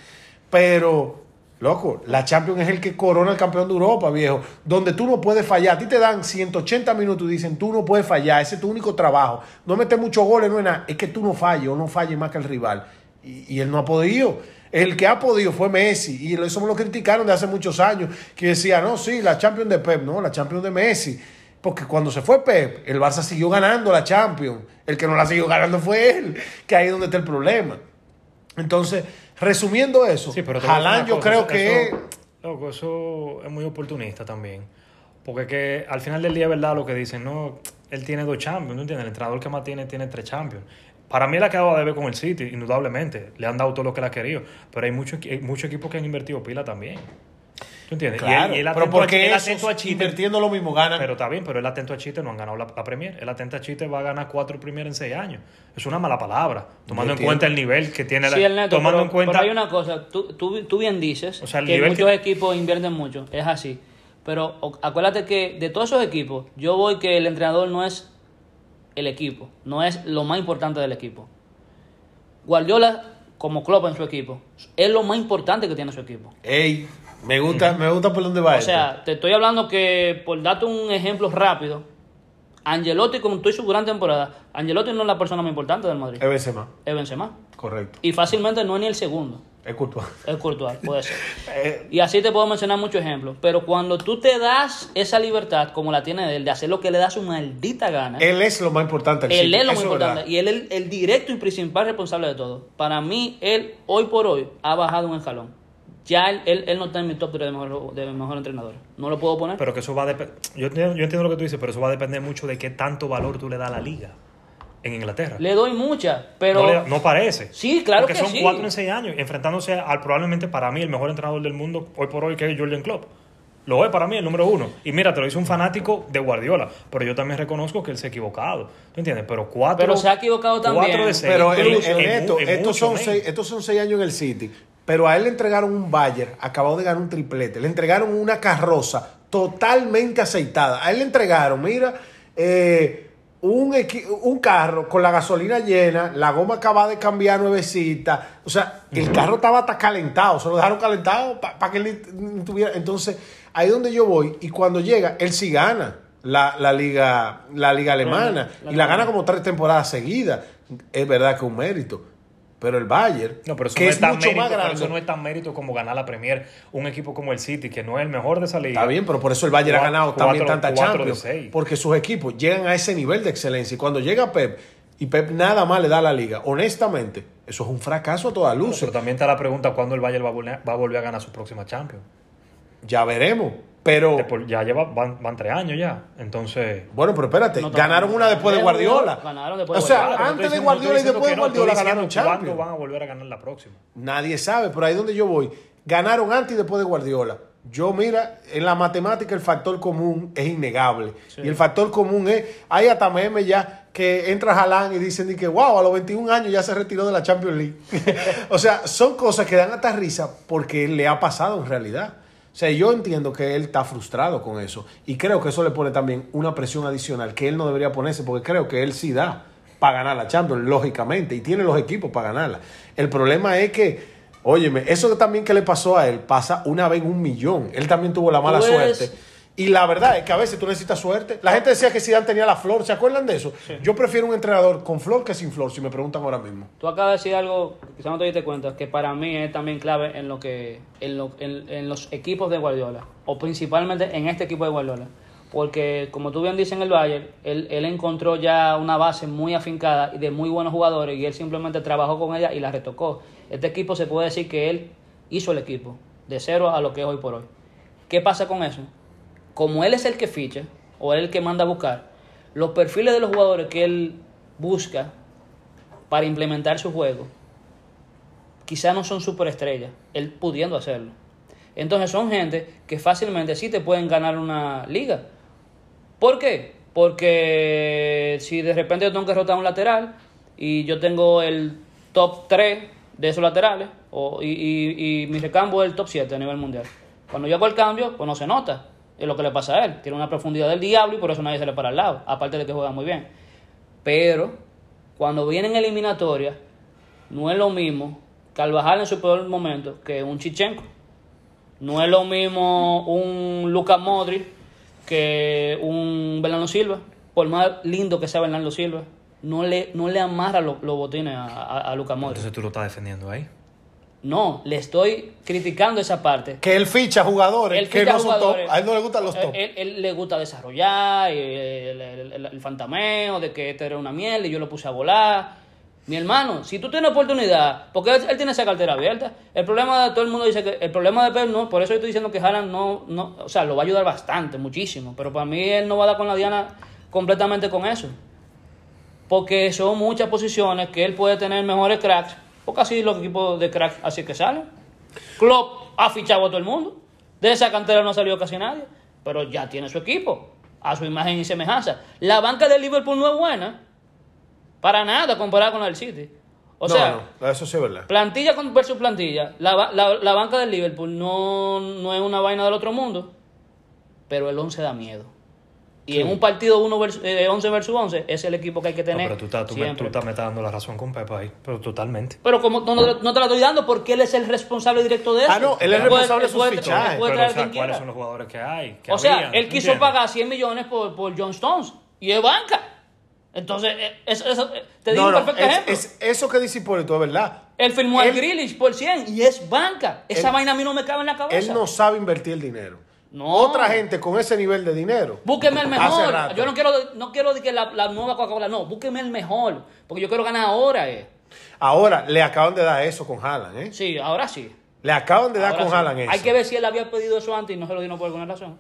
pero Loco, la Champions es el que corona el campeón de Europa, viejo. Donde tú no puedes fallar. A ti te dan 180 minutos y dicen, tú no puedes fallar. Ese es tu único trabajo. No metes muchos goles, no es nada. Es que tú no falles o no falles más que el rival. Y, él no ha podido. El que ha podido fue Messi. Y eso me lo criticaron de hace muchos años. Que decía, no, sí, la Champions de Pep. No, la Champions de Messi. Porque cuando se fue Pep, el Barça siguió ganando la Champions. El que no la siguió ganando fue él. Que ahí es donde está el problema. Entonces, resumiendo eso, Sí, pero Haaland yo cosa, creo que eso- loco, eso es muy oportunista también. Porque que al final del día verdad lo que dicen, no, él tiene dos champions, ¿no entiendes? El entrenador que más tiene, tiene tres champions. Para mí él acaba de ver con el City, indudablemente. Le han dado todo lo que le ha querido. Pero hay muchos hay muchos equipos que han invertido pila también. ¿Tú entiendes? Y él- Claro, y él pero atento a- porque él a Chite, invirtiendo lo mismo ganan. pero está bien, pero él atento a Chite no han ganado la, la Premier. El atento a Chite va a ganar cuatro Premier en seis años. Es una mala palabra, tomando en cuenta el nivel que tiene la, Sí, el neto, tomando pero, en cuenta pero hay una cosa, tú, tú, tú bien dices O sea, el que nivel muchos que- equipos invierten mucho, es así. Pero o- acuérdate que de todos esos equipos, yo voy que el entrenador no es el equipo, no es lo más importante del equipo. Guardiola, como Klopp en su equipo, es lo más importante que tiene su equipo. Ey, me gusta, me gusta por dónde va O esto. sea, te estoy hablando que, por darte un ejemplo rápido, Angelotti, como tú hizo su gran temporada, Angelotti no es la persona más importante del Madrid, Es Benzema, es Benzema. correcto. Y fácilmente no es ni el segundo. Es culpa. Es Courtois, puede ser. Eh, Y así te puedo mencionar muchos ejemplos. Pero cuando tú te das esa libertad, como la tiene él, de hacer lo que le da su maldita gana, él, él es lo más importante. del es lo más importante. verdad. Y él es el, el directo y principal responsable de todo. Para mí, él, hoy por hoy, ha bajado un escalón. Ya él, él, él no está en mi top 3 de mejor, de mejor entrenador. No lo puedo poner. Pero que eso va a depender. Yo, entiendo- yo entiendo lo que tú dices, pero eso va a depender mucho de qué tanto valor tú le das a la liga en Inglaterra. le doy mucha, pero... no, le- no parece. Sí, claro Porque que son sí. cuatro en seis años, enfrentándose al probablemente para mí el mejor entrenador del mundo hoy por hoy, que es Jordan Klopp. Lo es para mí el número uno. Y mira, te lo dice un fanático de Guardiola, pero yo también reconozco que él se ha equivocado. ¿Tú entiendes? Pero cuatro. Pero se ha equivocado también. Cuatro de seis. Pero el, incluso, el es neto, mu- es estos, mucho, son seis, estos son seis años en el City. Pero a él le entregaron un Bayer, acabado de ganar un triplete. Le entregaron una carroza totalmente aceitada. A él le entregaron, mira, eh, un, equi- un carro con la gasolina llena, la goma acabada de cambiar nuevecita. O sea, el carro estaba hasta calentado, se lo dejaron calentado para que él tuviera. Entonces, ahí es donde yo voy. Y cuando llega, él sí gana la, la liga, la liga alemana. La y la gana como tres temporadas seguidas. Es verdad que es un mérito. Pero el Bayern, No, pero eso, que no es, es tan mucho mérito, más pero grande. eso no es tan mérito como ganar la Premier. Un equipo como el City, que no es el mejor de esa liga. Está bien, pero por eso el Bayern ha ganado también cuatro- tanta cuatro Champions. Porque sus equipos llegan a ese nivel de excelencia. Y cuando llega Pep, y Pep nada más le da a la liga, honestamente, eso es un fracaso a toda luz. Pero también está la pregunta cuándo el Bayern va a volver, va a, volver a ganar su próxima Champions. Ya veremos. Pero, Después- ya lleva, van, van tres años ya. Entonces, bueno, pero espérate, No, ganaron una después de Guardiola. ganaron después de o sea, Guardiola. Antes de Guardiola y después de no, Guardiola estoy ganaron Champions. ¿Cuándo van a volver a ganar la próxima? Nadie sabe, pero ahí es donde yo voy. Ganaron antes y después de Guardiola. Yo, mira, en la matemática el factor común es innegable. Y el factor común es, hay hasta memes ya que entra Jalán y dicen de que, wow, a los 21 años ya se retiró de la Champions League. o sea, son cosas que dan hasta risa porque le ha pasado en realidad. O sea, yo entiendo que él está frustrado con eso. Y creo que eso le pone también una presión adicional que él no debería ponerse porque creo que él sí da para ganar la Champions, lógicamente, y tiene los equipos para ganarla. El problema es que, óyeme, eso también que le pasó a él pasa una vez en un millón. Él también tuvo la mala ves- suerte. Y la verdad es que a veces tú necesitas suerte. La gente decía que Zidane tenía la flor, ¿se acuerdan de eso? Yo prefiero un entrenador con flor que sin flor, si me preguntan ahora mismo. Tú acabas de decir algo, quizás no te diste cuenta, que para mí es también clave en lo que en, lo- en- en los equipos de Guardiola, o principalmente en este equipo de Guardiola. Porque, como tú bien dices en el Bayern, él, él encontró ya una base muy afincada y de muy buenos jugadores y él simplemente trabajó con ella y la retocó. Este equipo se puede decir que él hizo el equipo, de cero a lo que es hoy por hoy. ¿Qué pasa con eso? Como él es el que ficha, o él el que manda a buscar, los perfiles de los jugadores que él busca para implementar su juego, quizás no son superestrellas, él pudiendo hacerlo. Entonces son gente que fácilmente sí te pueden ganar una liga. ¿Por qué? Porque si de repente yo tengo que rotar un lateral y yo tengo el top 3 de esos laterales o, y, y- y mi recambio es el top 7 a nivel mundial. Cuando yo hago el cambio, pues no se nota. Es lo que le pasa a él. Tiene una profundidad del diablo y por eso nadie se le para al lado. Aparte de que juega muy bien. Pero cuando vienen eliminatorias, no es lo mismo Carvajal en su peor momento que un Chichenko. No es lo mismo un Lucas Modric que un Bernardo Silva. Por más lindo que sea Bernardo Silva, no le, no le amarra lo- los botines a, a, a Lucas Modric. Entonces tú lo estás defendiendo ahí. No, le estoy criticando esa parte. Que él ficha jugadores Él que ficha no son top. A él no le gustan los top. Él, él- él le gusta desarrollar, eh, el, el- el- el fantameo de que este era una mierda y yo lo puse a volar. Mi hermano, si tú tienes oportunidad, porque él, él tiene esa cartera abierta, el problema de todo el mundo dice que el problema de Pep no, por eso yo estoy diciendo que Haaland no, no, o sea, lo va a ayudar bastante, muchísimo, pero para mí él no va a dar con la diana completamente con eso. Porque son muchas posiciones que él puede tener mejores cracks, porque así los equipos de cracks así que salen. Klopp ha fichado a todo el mundo. De esa cantera no salió casi nadie. Pero ya tiene su equipo. A su imagen y semejanza. La banca del Liverpool no es buena. Para nada comparada con la del City. O no, sea, no, eso sí es verdad. plantilla versus plantilla. La, la- la banca del Liverpool no, no es una vaina del otro mundo. Pero el 11 da miedo. Y en un partido uno versus, eh, 11 versus 11 es el equipo que hay que No, tener. pero tú, estás, tú, me, tú estás me estás dando la razón con Pepe ahí. Pero totalmente. Pero como no, no- no te la estoy dando porque él es el responsable directo de eso. Ah, no, él es puede- responsable de sus puede- fichajes. él puede Pero, o sea, ¿cuáles son los jugadores que hay? que O sea, habían? él ¿Tú quiso pagar 100 millones por, por John Stones y es banca. Entonces, eh, eso, eso, eh, te digo No, un no, perfecto es- ejemplo. es- eso que dice Hipólito es verdad. él firmó él- Grealish por 100 y es banca. Esa Él- vaina a mí no me cabe en la cabeza. Él no sabe invertir el dinero. No. Otra gente con ese nivel de dinero. Búsqueme el mejor. Yo no quiero, no quiero que la, la nueva Coca-Cola, no. Búsqueme el mejor. Porque yo quiero ganar ahora. Eh. Ahora le acaban de dar eso con Haaland, ¿eh? Sí, ahora sí. Le acaban de dar Ahora con sí. Haaland eso. Hay que ver si él había pedido eso antes y no se lo dieron por alguna razón.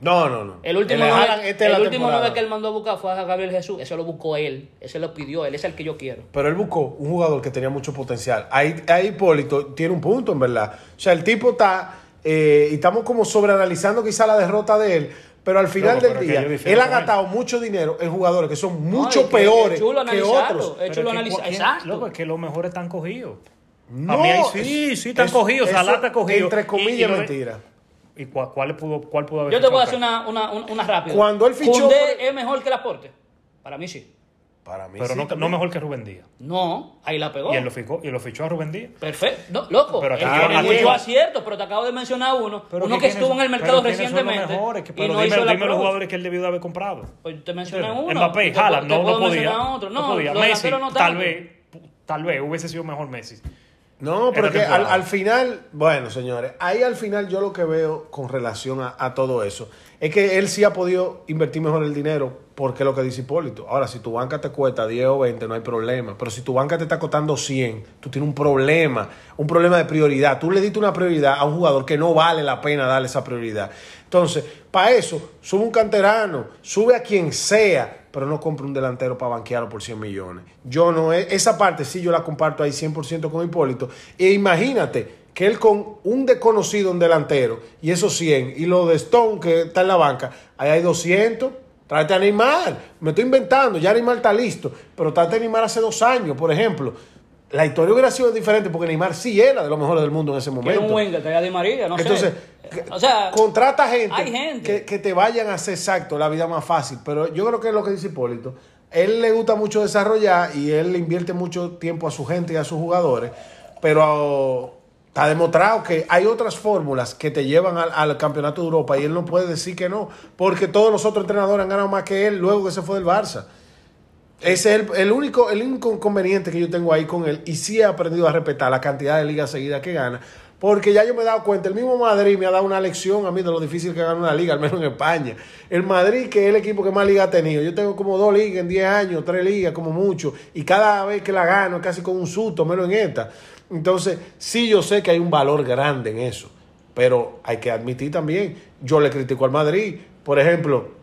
No, no, no. El último, Haaland, el la último nueve que él mandó a buscar fue a Gabriel Jesús. Ese lo buscó él. Ese lo pidió él. Ese es el que yo quiero. Pero él buscó un jugador que tenía mucho potencial. Ahí, ahí Hipólito tiene un punto, en verdad. O sea, el tipo está. Eh, y estamos como sobreanalizando quizá la derrota de él. Pero al final Loco, del día, él ha gastado mucho dinero en jugadores que son mucho y que- peores es chulo que otros. Es chulo Pero es que analizar. ¿quién- Exacto. Loco, es que los mejores están cogidos. No, a mí ahí sí, sí están es- cogidos. eso, Salah está cogido. Entre Y- y comillas, lo de- mentira. ¿Y cuál, cuál pudo, cuál pudo haber Yo te voy a hacer una, una, una, rápida. Cuando él fichó por- es mejor que Laporte. Para mí sí. Para mí Pero sí, no, no mejor que Rubén Díaz. No, ahí la pegó. Y él lo fichó, y lo fichó a Rubén Díaz. Perfecto. No, loco, Pero él aquí- tiene aquí- mucho acierto, pero te acabo de mencionar uno. Pero uno ¿qué- que estuvo en el mercado pero ¿quiénes son los recientemente mejores? Que- y pero no dime, hizo la dime los jugadores que él debió de haber comprado. Pues te mencioné uno. Mbappé, Haaland, puedo- no, no podía. No, No, podía. Messi, tal vez, tal vez hubiese sido mejor Messi. No, pero Esta que al, al final, bueno, señores, ahí al final yo lo que veo con relación a, a todo eso es que él sí ha podido invertir mejor el dinero porque es lo que dice Hipólito. Ahora, si tu banca te cuesta 10 o 20, no hay problema. Pero si tu banca te está costando 100, tú tienes un problema, un problema de prioridad. Tú le diste una prioridad a un jugador que no vale la pena darle esa prioridad. Entonces, para eso, sube un canterano, sube a quien sea, pero no compre un delantero para banquearlo por 100 millones. Yo no, esa parte sí yo la comparto ahí 100% con Hipólito. E imagínate que él con un desconocido, un delantero, y esos 100, y lo de Stone que está en la banca, ahí hay 200. Tráete a Neymar. Me estoy inventando, ya Neymar está listo. Pero tráete a Neymar hace dos años, por ejemplo. La historia hubiera sido diferente porque Neymar sí era de los mejores del mundo en ese momento. un Wenger, traiga a Di María, no Entonces, sé. O sea, contrata gente, hay gente. Que, que te vayan a hacer exacto la vida más fácil. Pero yo creo que es lo que dice Hipólito. Él le gusta mucho desarrollar y él le invierte mucho tiempo a su gente y a sus jugadores. Pero Está demostrado que hay otras fórmulas que te llevan al, al campeonato de Europa y él no puede decir que no, porque todos los otros entrenadores han ganado más que él luego que se fue del Barça. Ese es el, el único, el único inconveniente que yo tengo ahí con él y sí he aprendido a respetar la cantidad de ligas seguidas que gana, porque ya yo me he dado cuenta, el mismo Madrid me ha dado una lección a mí de lo difícil que gana una liga, al menos en España. El Madrid, que es el equipo que más ligas ha tenido, yo tengo como dos ligas en 10 años, tres ligas como mucho, y cada vez que la gano casi con un susto, menos en esta. Entonces, sí yo sé que hay un valor grande en eso, pero hay que admitir también, yo le critico al Madrid, por ejemplo,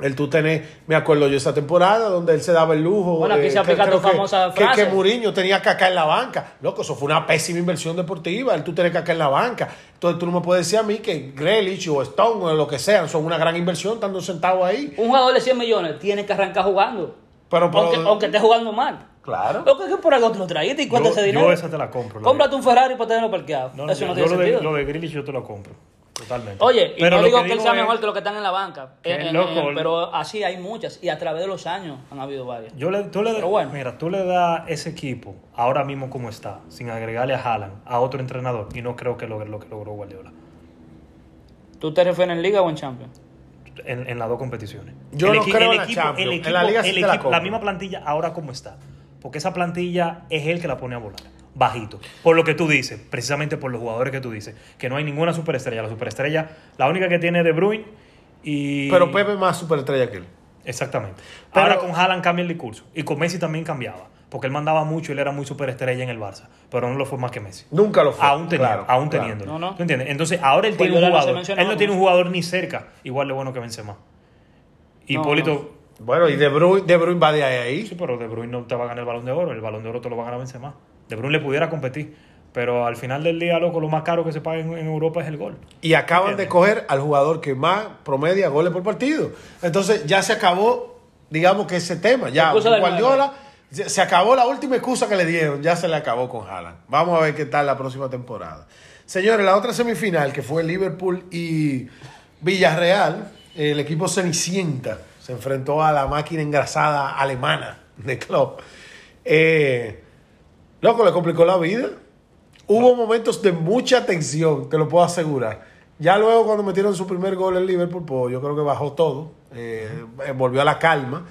el tú tenés, me acuerdo yo esa temporada donde él se daba el lujo. Bueno, aquí se aplica creo tu famosa que, frase. Que Mourinho tenía caca en la banca. Loco, eso fue una pésima inversión deportiva. El tú tenés caca en la banca. Entonces tú no me puedes decir a mí que Grealish o Stone o lo que sean son una gran inversión estando sentados ahí. Un jugador de 100 millones tiene que arrancar jugando. Pero, pero- aunque, aunque esté jugando mal. Claro. Lo que es que por algo te lo traíste y cuánto Yo, ese yo dinero. esa te la compro. la Cómprate un Ferrari para tenerlo parqueado. No, no, Eso no yo tiene lo de, lo de Grealish yo te lo compro. Totalmente. Oye, y Pero no digo que, él sea es mejor que los que están en la banca. En- en- loco, en- pero así hay muchas. Y a través de los años han habido varias. Yo le, tú le, Pero bueno. Mira, tú le das ese equipo, ahora mismo como está, sin agregarle a Haaland, a otro entrenador, y no creo que logre lo que logró Guardiola ¿Tú te refieres en Liga o en Champions? en, en las dos competiciones. Yo no equi- creo en la Champions. el En equipo, la Liga el la equipo- compro. la misma plantilla ahora como está. Porque esa plantilla es él que la pone a volar. Bajito. Por lo que tú dices, precisamente por los jugadores que tú dices, que no hay ninguna superestrella. La superestrella, la única que tiene es De Bruyne y... Pero Pepe es más superestrella que él. Exactamente. Pero- Ahora con Haaland cambia el discurso. Y con Messi también cambiaba. Porque él mandaba mucho y él era muy superestrella en el Barça. Pero no lo fue más que Messi. Nunca lo fue. Aún teniendo, Claro, aún claro. teniéndolo. No, no. ¿Tú entiendes? Entonces, ahora él Pues tiene un no jugador. Él no tiene un jugador ni cerca. Igual de bueno que Benzema. No, Hipólito. Bueno, y De Bruyne, de Bruyne va de ahí. Sí, pero De Bruyne no te va a ganar el balón de oro. El balón de oro te lo va a ganar Benzema. De Bruyne le pudiera competir. Pero al final del día, loco, lo más caro que se paga en, en Europa es el gol. Y acaban de coger al jugador que más promedia goles por partido. Entonces ya se acabó, digamos que ese tema. Ya Guardiola, se se acabó la última excusa que le dieron, ya se le acabó con Haaland. Vamos a ver qué tal la próxima temporada. Señores, la otra semifinal que fue Liverpool y Villarreal, el equipo Cenicienta se enfrentó a la máquina engrasada alemana de Klopp. Eh, loco, le complicó la vida. Hubo momentos de mucha tensión, te lo puedo asegurar. Ya luego cuando metieron su primer gol en Liverpool, pues yo creo que bajó todo, eh, eh, volvió a la calma.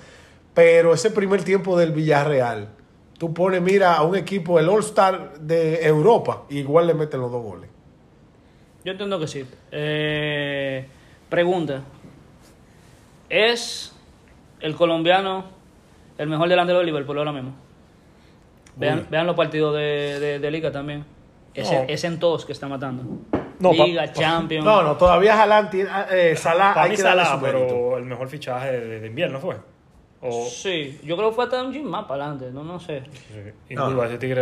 Pero ese primer tiempo del Villarreal, tú pones, mira, a un equipo, el All-Star de Europa, y igual le meten los dos goles. Yo entiendo que sí. Eh, pregunta. ¿Es el colombiano el mejor delantero de Liverpool ahora mismo? Vean, vean los partidos de, de- de Liga también. No. es en todos que está matando. No, Liga, pa- Champions. No, no, todavía Haaland tiene, eh, Salah, Para hay mí que darle Salah, su mérito. pero el mejor fichaje de, de invierno fue. O, Sí, yo creo que fue hasta un gym más para adelante, no, no sé. No,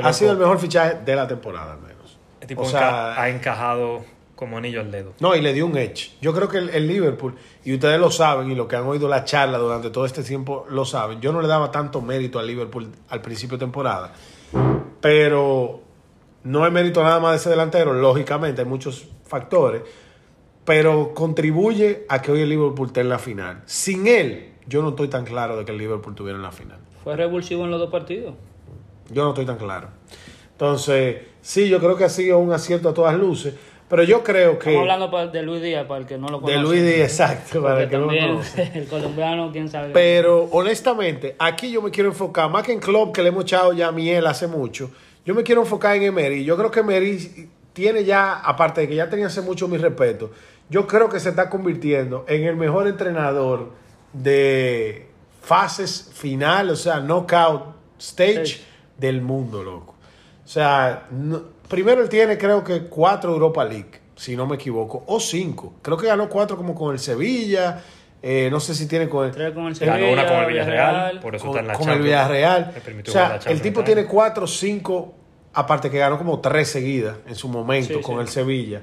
ha sido el mejor fichaje de la temporada, al menos. el tipo o enca- sea, ha encajado como anillo al dedo. No, y le dio un edge. Yo creo que el, el Liverpool, y ustedes lo saben, y los que han oído la charla durante todo este tiempo lo saben, yo no le daba tanto mérito al Liverpool al principio de temporada. Pero no es mérito nada más de ese delantero, lógicamente, hay muchos factores. Pero contribuye a que hoy el Liverpool esté en la final. Sin él, yo no estoy tan claro de que el Liverpool estuviera en la final. Fue revulsivo en los dos partidos. Yo no estoy tan claro. Entonces, sí, yo creo que ha sido un acierto a todas luces. Pero yo creo que. Estamos hablando de Luis Díaz, para el que no lo conoce. De Luis Díaz, exacto, para el que no lo conoce. el colombiano, quién sabe. Pero honestamente, aquí yo me quiero enfocar, más que en Klopp, que le hemos echado ya miel hace mucho, yo me quiero enfocar en Emery. Yo creo que Emery tiene ya, aparte de que ya tenía hace mucho mi respeto, yo creo que se está convirtiendo en el mejor entrenador de fases finales, o sea, knockout stage Sí. del mundo, loco. O sea, no- primero él tiene creo que cuatro Europa League, si no me equivoco, o cinco. Creo que ganó cuatro como con el Sevilla, eh, no sé si tiene con el, Tres con el Ganó Sevilla, una con el Villarreal, Villarreal. por eso con, está en la con el Champions. Villarreal. Le permitió O sea, el tipo tiene cuatro, cinco, aparte que ganó como tres seguidas en su momento Sí, con sí. el Sevilla.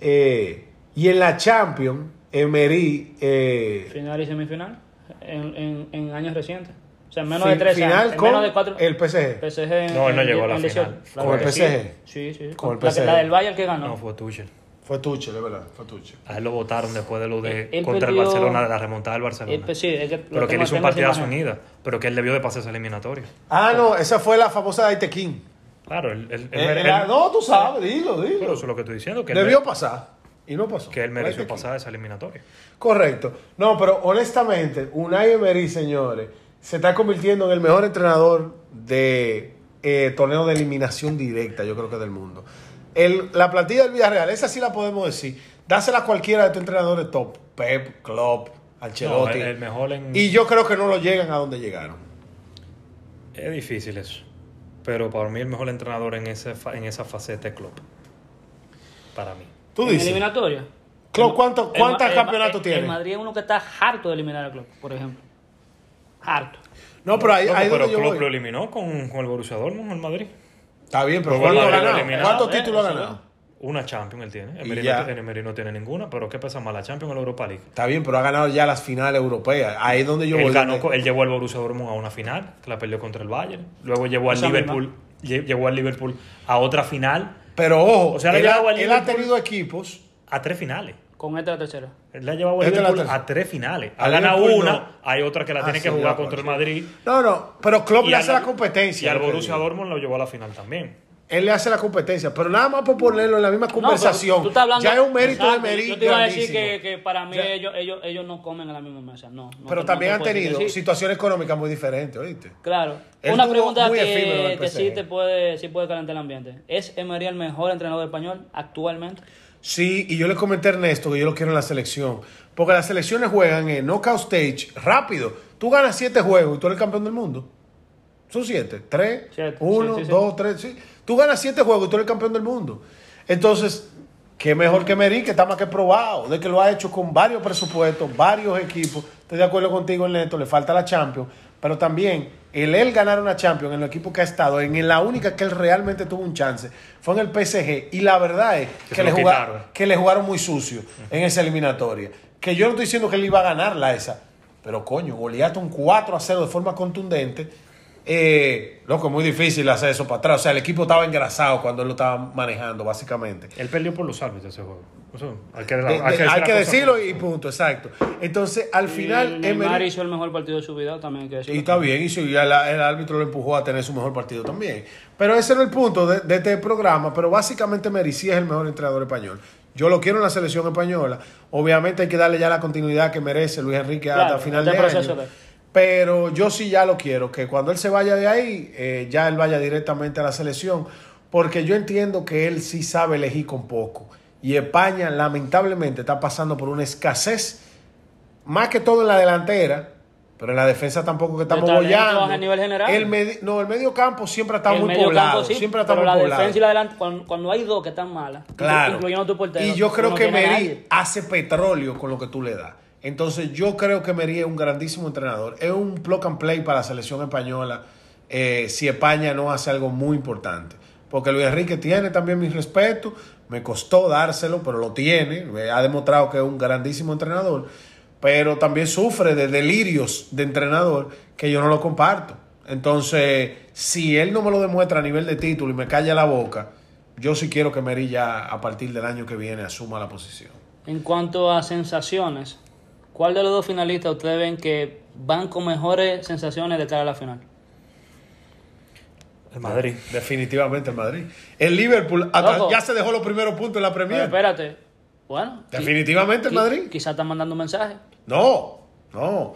Eh, y en la Champions, Emery, eh, Final y semifinal en, en, en años recientes. O sea, en menos de tres final años. en con menos de cuatro. el PSG. PSG en- No, él no en- llegó a la en final. 18. La ¿Con el PSG? Sí, sí. sí. Con el La, que- PSG. la del Bayern que ganó. No, fue Tuchel. Fue Tuchel, es verdad, fue Tuchel. A él lo votaron después de lo de Él contra el Barcelona, de la remontada del Barcelona. Eh, pues sí, es que pero que él hizo un partidazo imagen. unida. Pero que él debió de pasar esa eliminatoria. Ah, no, esa fue la famosa de Aitequín. Claro, el, el- el- Eh, el- eh, no, tú sabes, dilo, dilo. pero eso es lo que estoy diciendo, que, Debió él, pasar y no pasó. que él mereció pasar esa eliminatoria. Correcto. No, pero honestamente, Unai Emery, señores, se está convirtiendo en el mejor entrenador de eh, torneo de eliminación directa, yo creo que del mundo. El, la plantilla del Villarreal, esa sí la podemos decir. Dásela a cualquiera de estos entrenadores top. Pep, Klopp, Ancelotti. No, el- el mejor en- Y yo creo que no lo llegan a donde llegaron. Es difícil eso. Pero para mí el mejor entrenador en, ese, en esa faceta es Klopp. Para mí. Tú en dices. eliminatoria. Klopp, ¿cuánto- El- ¿cuántos campeonatos tiene? El Madrid es uno que está harto de eliminar al club, por ejemplo. Harto. No, pero ahí, pero donde yo Klopp voy. lo eliminó con, con el Borussia Dortmund, el Madrid. Está bien, pero eliminó. ¿Cuántos Eh, títulos ha eso ganado? Una Champions él tiene. Emery ya. no, tiene- Emery no tiene ninguna, pero ¿qué pesa más? ¿La Champions o la Europa League? Está bien, pero ha ganado ya las finales europeas. Ahí es donde yo él, voy. ganó, co- él llevó al Borussia Dortmund a una final, que la perdió contra el Bayern. Luego llevó al Esa Liverpool, lle- llevó al Liverpool a otra final, Pero ojo, O sea, le él, ha, llevaba al él ha Liverpool- tenido equipos. a tres finales. Con esta la tercera. Él le ha llevado al Esta es la Liverpool a tres finales. A Ha ganado una, no. hay otra que la Ah, tiene sí, que jugar contra el. Madrid. No, no, pero Klopp le hace la competencia. Y al Borussia. Dortmund lo llevó a la final también. Él le hace la competencia, pero nada más por ponerlo en la misma No, conversación. tú estás hablando- ya es un mérito Exacto, de Meri Yo te iba a decir que, que para mí ellos, ellos, ellos no comen en la misma mesa. No. no Pero también no han decir tenido situaciones económicas muy diferentes, ¿oíste? Claro. Él Una pregunta muy efímero en que, el que sí te puede, sí puede calentar el ambiente. ¿Es Emery el mejor entrenador español actualmente? Sí, y yo le comenté a Ernesto que yo lo quiero en la selección. Porque las selecciones juegan en knockout stage rápido. Tú ganas siete juegos y tú eres el campeón del mundo. Son siete. Tres, Siete, uno, dos, tres. Sí. Tú ganas siete juegos y tú eres el campeón del mundo. Entonces, qué mejor que Merí, que está más que probado, de que lo ha hecho con varios presupuestos, varios equipos. Estoy de acuerdo contigo, Ernesto, le falta la Champions. Pero también, el él ganar una Champions en el equipo que ha estado, en la única que él realmente tuvo un chance, fue en el PSG. Y la verdad es Que le, jugaron, que le jugaron muy sucio en esa eliminatoria. Que yo no estoy diciendo que él iba a ganar la esa. Pero coño, goleaste un 4 a 0 de forma contundente. Eh, loco, es muy difícil hacer eso para atrás. O sea, el equipo estaba engrasado cuando él lo estaba manejando, básicamente. Él perdió por los árbitros ese juego. Hay que, De- hay de- que decir hay la que cosa decirlo y punto, exacto. Entonces, al Y final, Neymar Emery. hizo el mejor partido de su vida también. Hay que Y decirlo. está bien, y y el, el árbitro lo empujó a tener su mejor partido también. Pero ese es el punto de, de este programa. Pero básicamente Meri sí es el mejor entrenador español. Yo lo quiero en la selección española. Obviamente hay que darle ya la continuidad que merece Luis Enrique Claro, hasta final de este proceso año. de- Pero yo sí ya lo quiero, que cuando él se vaya de ahí, eh, ya él vaya directamente a la selección. Porque yo entiendo que él sí sabe elegir con poco. Y España lamentablemente está pasando por una escasez, más que todo en la delantera, pero en la defensa tampoco que estamos bollando. a nivel general. El medi- no, el medio campo siempre ha estado El muy poblado. campo sí, siempre ha estado pero muy la poblado. defensa y la delante, cuando, cuando hay dos que están malas, Claro. incluyendo tu portero. Y yo creo no que Meri hace petróleo con lo que tú le das. Entonces yo creo que Meri es un grandísimo entrenador. Es un plug and play para la selección española eh, si España no hace algo muy importante. Porque Luis Enrique tiene también mi respeto. Me costó dárselo, pero lo tiene. Ha demostrado que es un grandísimo entrenador. Pero también sufre de delirios de entrenador que yo no lo comparto. Entonces, si él no me lo demuestra a nivel de título y me calla la boca, yo sí quiero que Meri ya a partir del año que viene asuma la posición. En cuanto a sensaciones, ¿cuál de los dos finalistas ustedes ven que van con mejores sensaciones de cara a la final? El Madrid. Definitivamente el Madrid. El Liverpool Ojo. ya se dejó los primeros puntos en la Pero Premier. espérate. Bueno. Definitivamente el Madrid. Quizás están mandando un mensaje. No, no.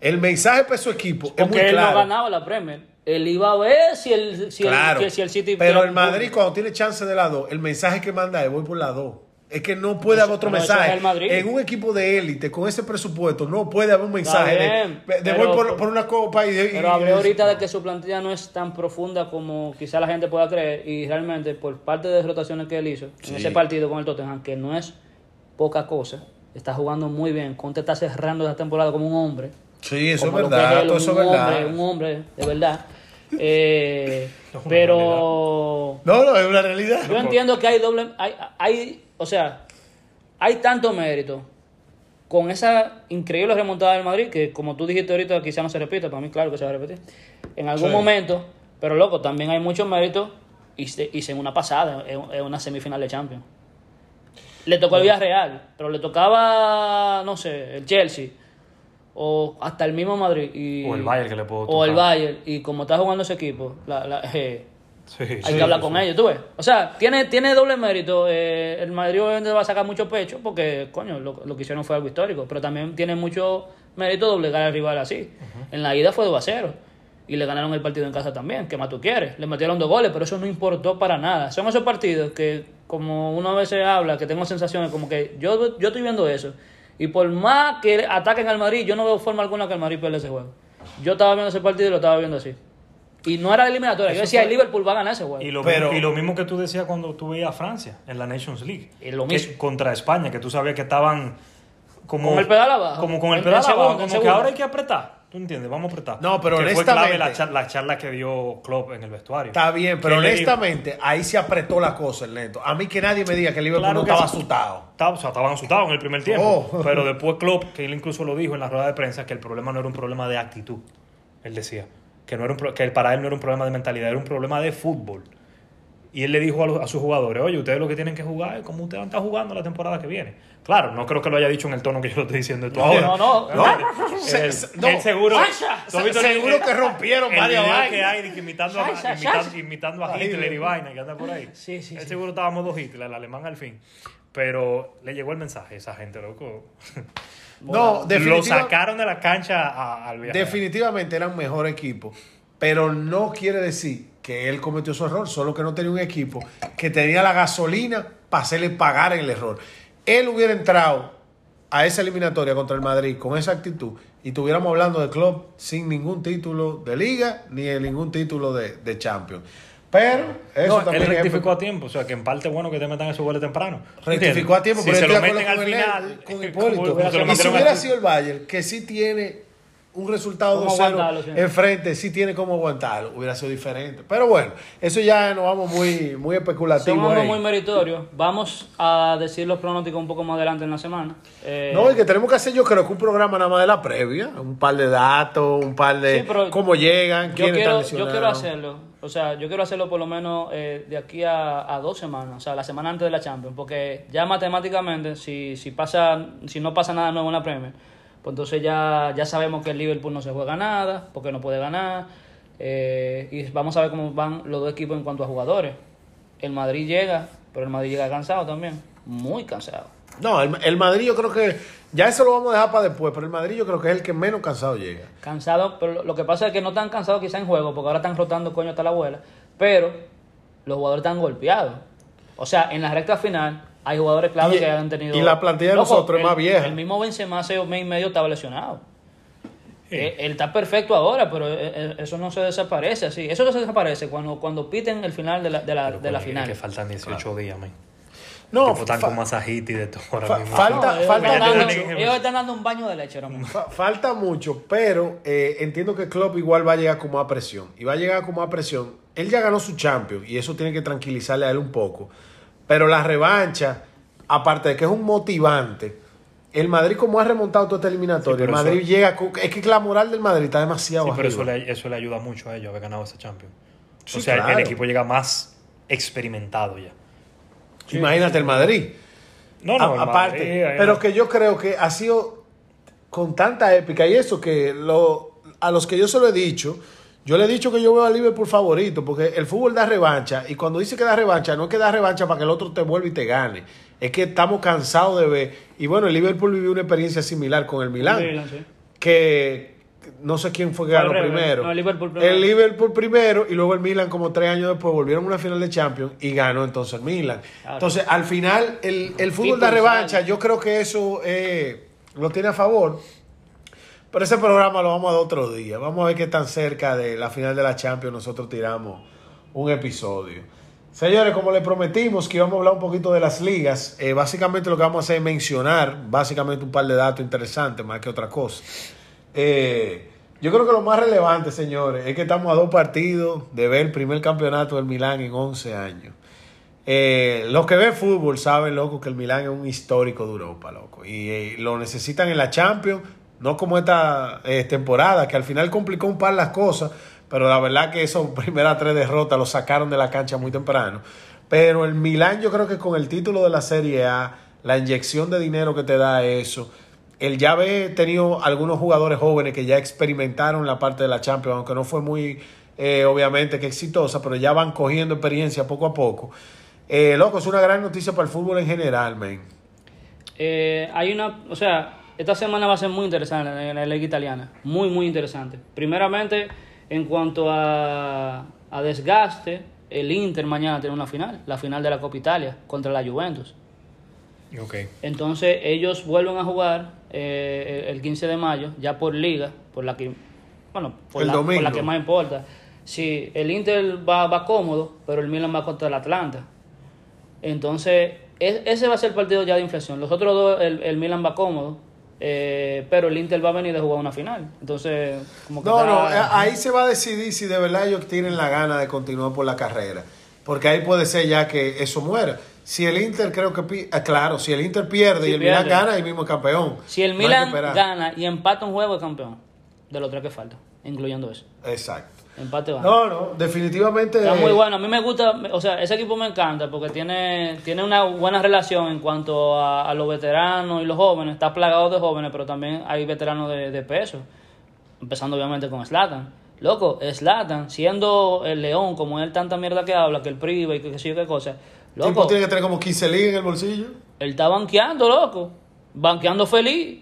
El mensaje para su equipo es muy él no claro. ganaba la Premier. Él iba a ver si el, si claro. el, que si el City... pero el Madrid cuando tiene chance de la 2, el mensaje que manda es voy por la 2. Es que no puede Eso- haber otro mensaje. es. En un equipo de élite, con ese presupuesto, no puede haber un mensaje de- bien, de, pero- voy por, por una copa y... y- Pero hablé ahorita de que su plantilla no es tan profunda como quizá la gente pueda creer y realmente por parte de rotaciones que él hizo Sí. en ese partido con el Tottenham, que no es poca cosa, está jugando muy bien. Conte está cerrando esta temporada como un hombre. Sí, eso es como lo que verdad. él, todo eso es un verdad. hombre, un hombre de verdad. Eh, pero No, no, es una realidad. yo entiendo que hay doble, hay, hay, o sea, hay tanto mérito con esa increíble remontada del Madrid que como tú dijiste ahorita quizá no se repita, para mí claro que se va a repetir. En algún Sí. momento, pero loco, también hay mucho mérito se- hice una pasada, en una semifinal de Champions. Le tocó el Villarreal, pero le tocaba, no sé, el Chelsea o hasta el mismo Madrid y O el Bayern que le puedo o el tocar. Bayern y como está jugando ese equipo, la, la- eh, Sí, Hay sí, que hablar sí, con ellos, tú ves. O sea, tiene, tiene doble mérito. eh, el Madrid obviamente va a sacar mucho pecho porque, coño, lo, lo que hicieron fue algo histórico. Pero también tiene mucho mérito doblegar al rival así. En la ida fue 2 a 0. Y le ganaron el partido en casa también. ¿Qué más tú quieres? Le metieron dos goles, pero eso no importó para nada. Son esos partidos que, como uno a veces habla, que tengo sensaciones como que yo, yo estoy viendo eso. Y por más que ataquen al Madrid, yo no veo forma alguna que el Madrid pierda ese juego. Yo estaba viendo ese partido y lo estaba viendo así. Y no era eliminatoria. Yo decía, fue- el Liverpool va a ganar ese juego. Y lo, Pero- mismo, y lo mismo que tú decías cuando tú veías a Francia en la Nations League. Y lo Que- mismo. contra España, que tú sabías que estaban como... Con el pedal abajo. Como con el pedal abajo. Como que segundo. ahora hay que apretar. ¿Tú entiendes? Vamos a apretar. No, pero que fue clave honestamente- la charla, la charla que dio Klopp en el vestuario. Está bien, pero le honestamente, ahí se apretó la cosa, el neto. A mí que nadie me diga que el Liverpool Claro no estaba asustado. Estaba- o sea, estaban asustados en el primer tiempo. Oh. Pero después Klopp, que él incluso lo dijo en la rueda de prensa, que el problema no era un problema de actitud. Él decía que, no era un que para él no era un problema de mentalidad, era un problema de fútbol. Y él le dijo a, los- a sus jugadores, oye, ustedes lo que tienen que jugar es como ustedes van a estar jugando la temporada que viene. Claro, no creo que lo haya dicho en el tono que yo lo estoy diciendo esto No, ahora. no, no. No. seguro... Sasha, ¿tú has visto el- seguro el- que rompieron el varias vainas. que hay imitando, a, imitando, imitando a Hitler y vaina, que anda por ahí. Sí, sí, Él sí. seguro estábamos dos Hitler, el alemán al fin. Pero le llegó el mensaje a esa gente, loco. No, Lo sacaron de la cancha a- al viaje. definitivamente era un mejor equipo. Pero no quiere decir que él cometió su error, solo que no tenía un equipo que tenía la gasolina para hacerle pagar el error. Él hubiera entrado a esa eliminatoria contra el Madrid con esa actitud y estuviéramos hablando de club sin ningún título de liga ni de ningún título de, de Champions. Pero eso No, él también es- rectificó a tiempo, o sea que en parte bueno que te metan esos goles temprano. rectificó a tiempo, si pero se lo meten al final, él, con Hipólito. Y si hubiera sido el Bayern, que sí tiene un resultado ¿Cómo 2-0 aguantarlo, sí? enfrente, sí tiene cómo aguantarlo, hubiera sido diferente. Pero bueno, eso ya nos vamos muy, muy especulativo. algo ahí. muy meritorio. Vamos a decir los pronósticos un poco más adelante en la semana. Eh, No, y que tenemos que hacer, yo creo que un programa nada más de la previa, un par de datos, un par de Sí, cómo llegan, yo quiero, están yo quiero hacerlo. O sea, yo quiero hacerlo por lo menos eh, de aquí a, a dos semanas. O sea, la semana antes de la Champions. Porque ya matemáticamente, si, si, pasa, si no pasa nada nuevo en la Premier, pues entonces ya, ya sabemos que el Liverpool no se juega nada, porque no puede ganar. eh, y vamos a ver cómo van los dos equipos en cuanto a jugadores. El Madrid llega, pero el Madrid llega cansado también. Muy cansado. No, el, el Madrid yo creo que, ya eso lo vamos a dejar para después, pero el Madrid yo creo que es el que menos cansado llega. Cansado, pero lo- lo que pasa es que no están cansados quizá en juego, porque ahora están rotando coño hasta la abuela, pero los jugadores están golpeados. O sea, en la recta final hay jugadores clave Y- que han tenido... y la plantilla de nosotros es el- más vieja. El mismo Benzema hace un mes y medio estaba lesionado. Sí. Eh, Él está perfecto ahora, pero eh, eh, eso no se desaparece así. Eso no se desaparece cuando, cuando piten el final de la, de la, de la final. Que faltan 18 días, man. No, Tipo, están con masajito y de todo ahora fa- mismo. falta- ellos, falta están dando, mucho. ellos están dando un baño de leche ahora mismo. Fa- falta mucho, pero eh, entiendo que Klopp igual va a llegar como a presión. Y va a llegar como a presión. Él ya ganó su Champions y eso tiene que tranquilizarle a él un poco. Pero la revancha, aparte de que es un motivante, el Madrid como ha remontado toda esta eliminatoria, Sí, el Madrid eso- llega... con- es que la moral del Madrid está demasiado Sí, pero eso le, eso le ayuda mucho a ellos haber ganado ese Champions. Sí, o sea, claro. el equipo llega más experimentado ya. Imagínate el Madrid. No, no, A- aparte, Madrid, pero que yo creo que ha sido con tanta épica y eso que lo, a los que yo se lo he dicho, yo le he dicho que yo veo a Liverpool favorito porque el fútbol da revancha y cuando dice que da revancha no es que da revancha para que el otro te vuelva y te gane, es que estamos cansados de ver y bueno, el Liverpool vivió una experiencia similar con el Milan, sí. que no sé quién fue que ganó primero. no, el Liverpool primero. El Liverpool primero y luego el Milan como tres años después volvieron a una final de Champions y ganó entonces el Milan. Claro. Entonces al final el, el fútbol People revancha, yo creo que eso eh, lo tiene a favor. Pero ese programa lo vamos a dar otro día. Vamos a ver qué tan cerca de la final de la Champions nosotros tiramos un episodio. Señores, como les prometimos que íbamos a hablar un poquito de las ligas, eh, básicamente lo que vamos a hacer es mencionar básicamente un par de datos interesantes más que otra cosa. Eh, yo creo que lo más relevante, señores, es que estamos a dos partidos de ver el primer campeonato del Milán en 11 años. Eh, los que ven fútbol saben, loco, que el Milán es un histórico de Europa, loco. Y eh, lo necesitan en la Champions, no como esta eh, temporada, que al final complicó un par las cosas, pero la verdad que esos primeras tres derrotas lo sacaron de la cancha muy temprano. Pero el Milán yo creo que con el título de la Serie A, la inyección de dinero que te da eso, el ya haber tenido algunos jugadores jóvenes que ya experimentaron la parte de la Champions, aunque no fue muy eh, obviamente que exitosa, pero ya van cogiendo experiencia poco a poco. Eh, loco, es una gran noticia para el fútbol en general, man. Eh, hay una, o sea, esta semana va a ser muy interesante en la liga italiana, muy, muy interesante. Primeramente, en cuanto a, a desgaste, el Inter mañana tiene una final, la final de la Copa Italia contra la Juventus. Ok. Entonces ellos vuelven a jugar eh, el 15 de mayo, ya por liga, por la que, bueno, por, la, por la que más importa. Sí, el Inter va, va cómodo, pero el Milan va contra el Atlanta. Entonces, ese va a ser el partido ya de inflexión. Los otros dos, el, el Milan va cómodo, eh, pero el Inter va a venir a jugar una final. Entonces, como que No, no, está- eh, ahí se va a decidir si de verdad ellos tienen la gana de continuar por la carrera. Porque ahí puede ser ya que eso muera. Si el Inter creo que... ah, claro, si el Inter pierde y el Milan gana, ahí mismo es campeón. si el que Milan gana y empata un juego, es campeón. De los tres que faltan, incluyendo eso. Exacto. Empate. No, no, definitivamente... Está muy bueno. A mí me gusta, o sea, ese equipo me encanta porque tiene, tiene una buena relación en cuanto a, a los veteranos y los jóvenes. Está plagado de jóvenes, pero también hay veteranos de, de peso. Empezando obviamente con Slatan. Loco, Slatan, siendo el león, como él tanta mierda que habla, que el priva y que qué sé yo qué cosa. El tipo Loco, tiene que tener como 15 ligas en el bolsillo. él está banqueando, loco. Banqueando feliz.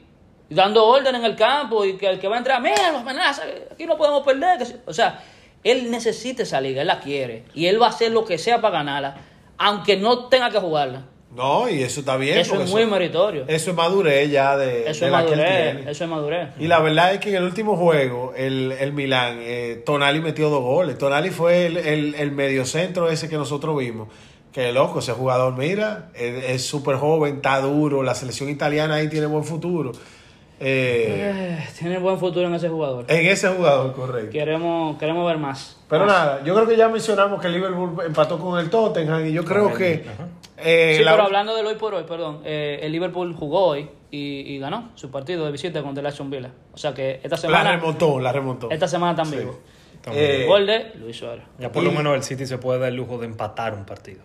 Dando orden en el campo y que el que va a entrar, mira, nos amenaza, aquí no podemos perder. que se-". O sea, él necesita esa liga, él la quiere. Y él va a hacer lo que sea para ganarla, aunque no tenga que jugarla. No, y eso está bien. Eso es muy meritorio. Eso es madurez ya de, Eso de es la que él madurez. tiene. Eso es madurez. Y la verdad es que en el último juego, el, el Milán, eh, Tonali metió dos goles. Tonali fue el, el, el mediocentro ese que nosotros vimos. Que loco, ese jugador, mira, es súper joven, está duro. La selección italiana ahí tiene buen futuro. Eh, Eh, tiene buen futuro en ese jugador. en ese jugador, correcto. Queremos, queremos ver más. Pero Más. nada, yo creo que ya mencionamos que el Liverpool empató con el Tottenham y yo creo que... eh, Sí, la- pero hablando del hoy por hoy, perdón, eh, el Liverpool jugó hoy y, y ganó su partido de visita contra el Aston Villa. O sea que esta la semana, remontó, la remontó. esta semana están Sí. Eh, Gol de Luis Suárez. Ya por y- lo menos el City se puede dar el lujo de empatar un partido.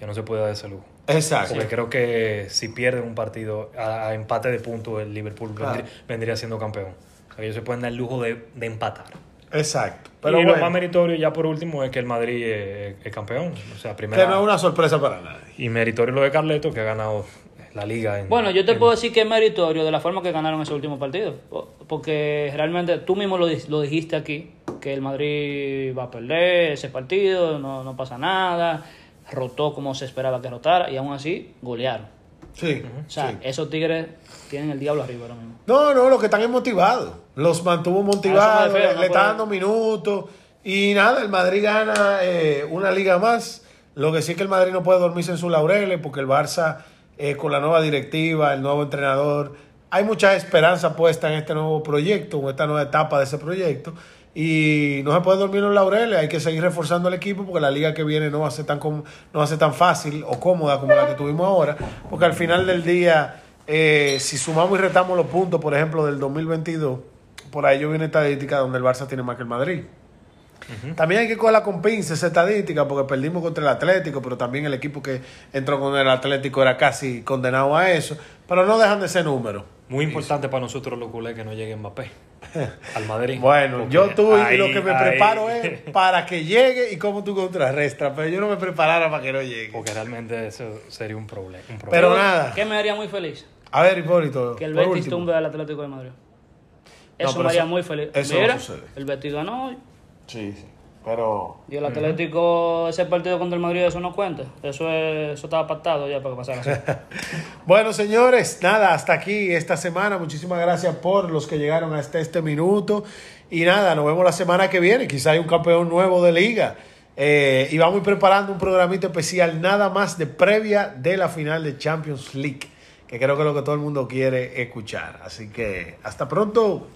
Que no se puede dar ese lujo. Exacto. Porque creo que si pierden un partido a, a empate de puntos, el Liverpool Claro. vendría, vendría siendo campeón. O sea, ellos se pueden dar el lujo de, de empatar. Exacto. Pero y lo más meritorio ya por último es que el Madrid es, es campeón. O sea, que primera. no es una sorpresa para nadie. Y meritorio lo de Carleto, que ha ganado la liga. En, Bueno, yo te en- puedo decir que es meritorio de la forma que ganaron ese último partido. Po- Porque realmente tú mismo lo, lo dijiste aquí, que el Madrid va a perder ese partido, no, no pasa nada, rotó como se esperaba que rotara y aún así golearon. Sí. O sea, sí. esos tigres tienen el diablo arriba ahora mismo. No, no, lo que están es motivados. Los mantuvo motivados, A eso me refiero, le, no le está dando minutos. Y nada, el Madrid gana eh, una liga más. Lo que sí es que el Madrid no puede dormirse en sus laureles porque el Barça, eh, con la nueva directiva, el nuevo entrenador, hay mucha esperanza puesta en este nuevo proyecto, en esta nueva etapa de ese proyecto. Y no se puede dormir en los laureles, hay que seguir reforzando el equipo porque la liga que viene no va a ser tan, com- no va a ser tan fácil o cómoda como la que tuvimos ahora. Porque al final del día, eh, si sumamos y retamos los puntos, por ejemplo, del 2022, por ahí yo vi una estadística donde el Barça tiene más que el Madrid. También hay que cogerla con pinza esa estadística porque perdimos contra el Atlético, pero también el equipo que entró con el Atlético era casi condenado a eso. Pero no dejan de ser números. Muy importante para nosotros los culés que no llegue Mbappé al Madrid. Bueno, Porque yo tú y ahí- lo que me ahí- preparo es para que llegue y cómo tú contrarrestas, pero yo no me preparara para que no llegue. Porque realmente eso sería un, proble- un problema. Pero nada. ¿Qué me haría muy feliz? A ver, Hipólito. Que el Betis último. tumbe al Atlético de Madrid. Eso me haría eso- muy feliz. eso no Mira, sucede. el Betis ganó hoy. Sí, sí. Pero. Y el Atlético, ese partido contra el Madrid, eso no cuenta. Eso, es, eso estaba pactado ya para que pasara así. Bueno, señores, nada, hasta aquí esta semana. Muchísimas gracias por los que llegaron hasta este minuto. Y nada, nos vemos la semana que viene. Quizá hay un campeón nuevo de liga. Eh, y vamos a ir preparando un programita especial nada más de previa de la final de Champions League, que creo que es lo que todo el mundo quiere escuchar. Así que hasta pronto.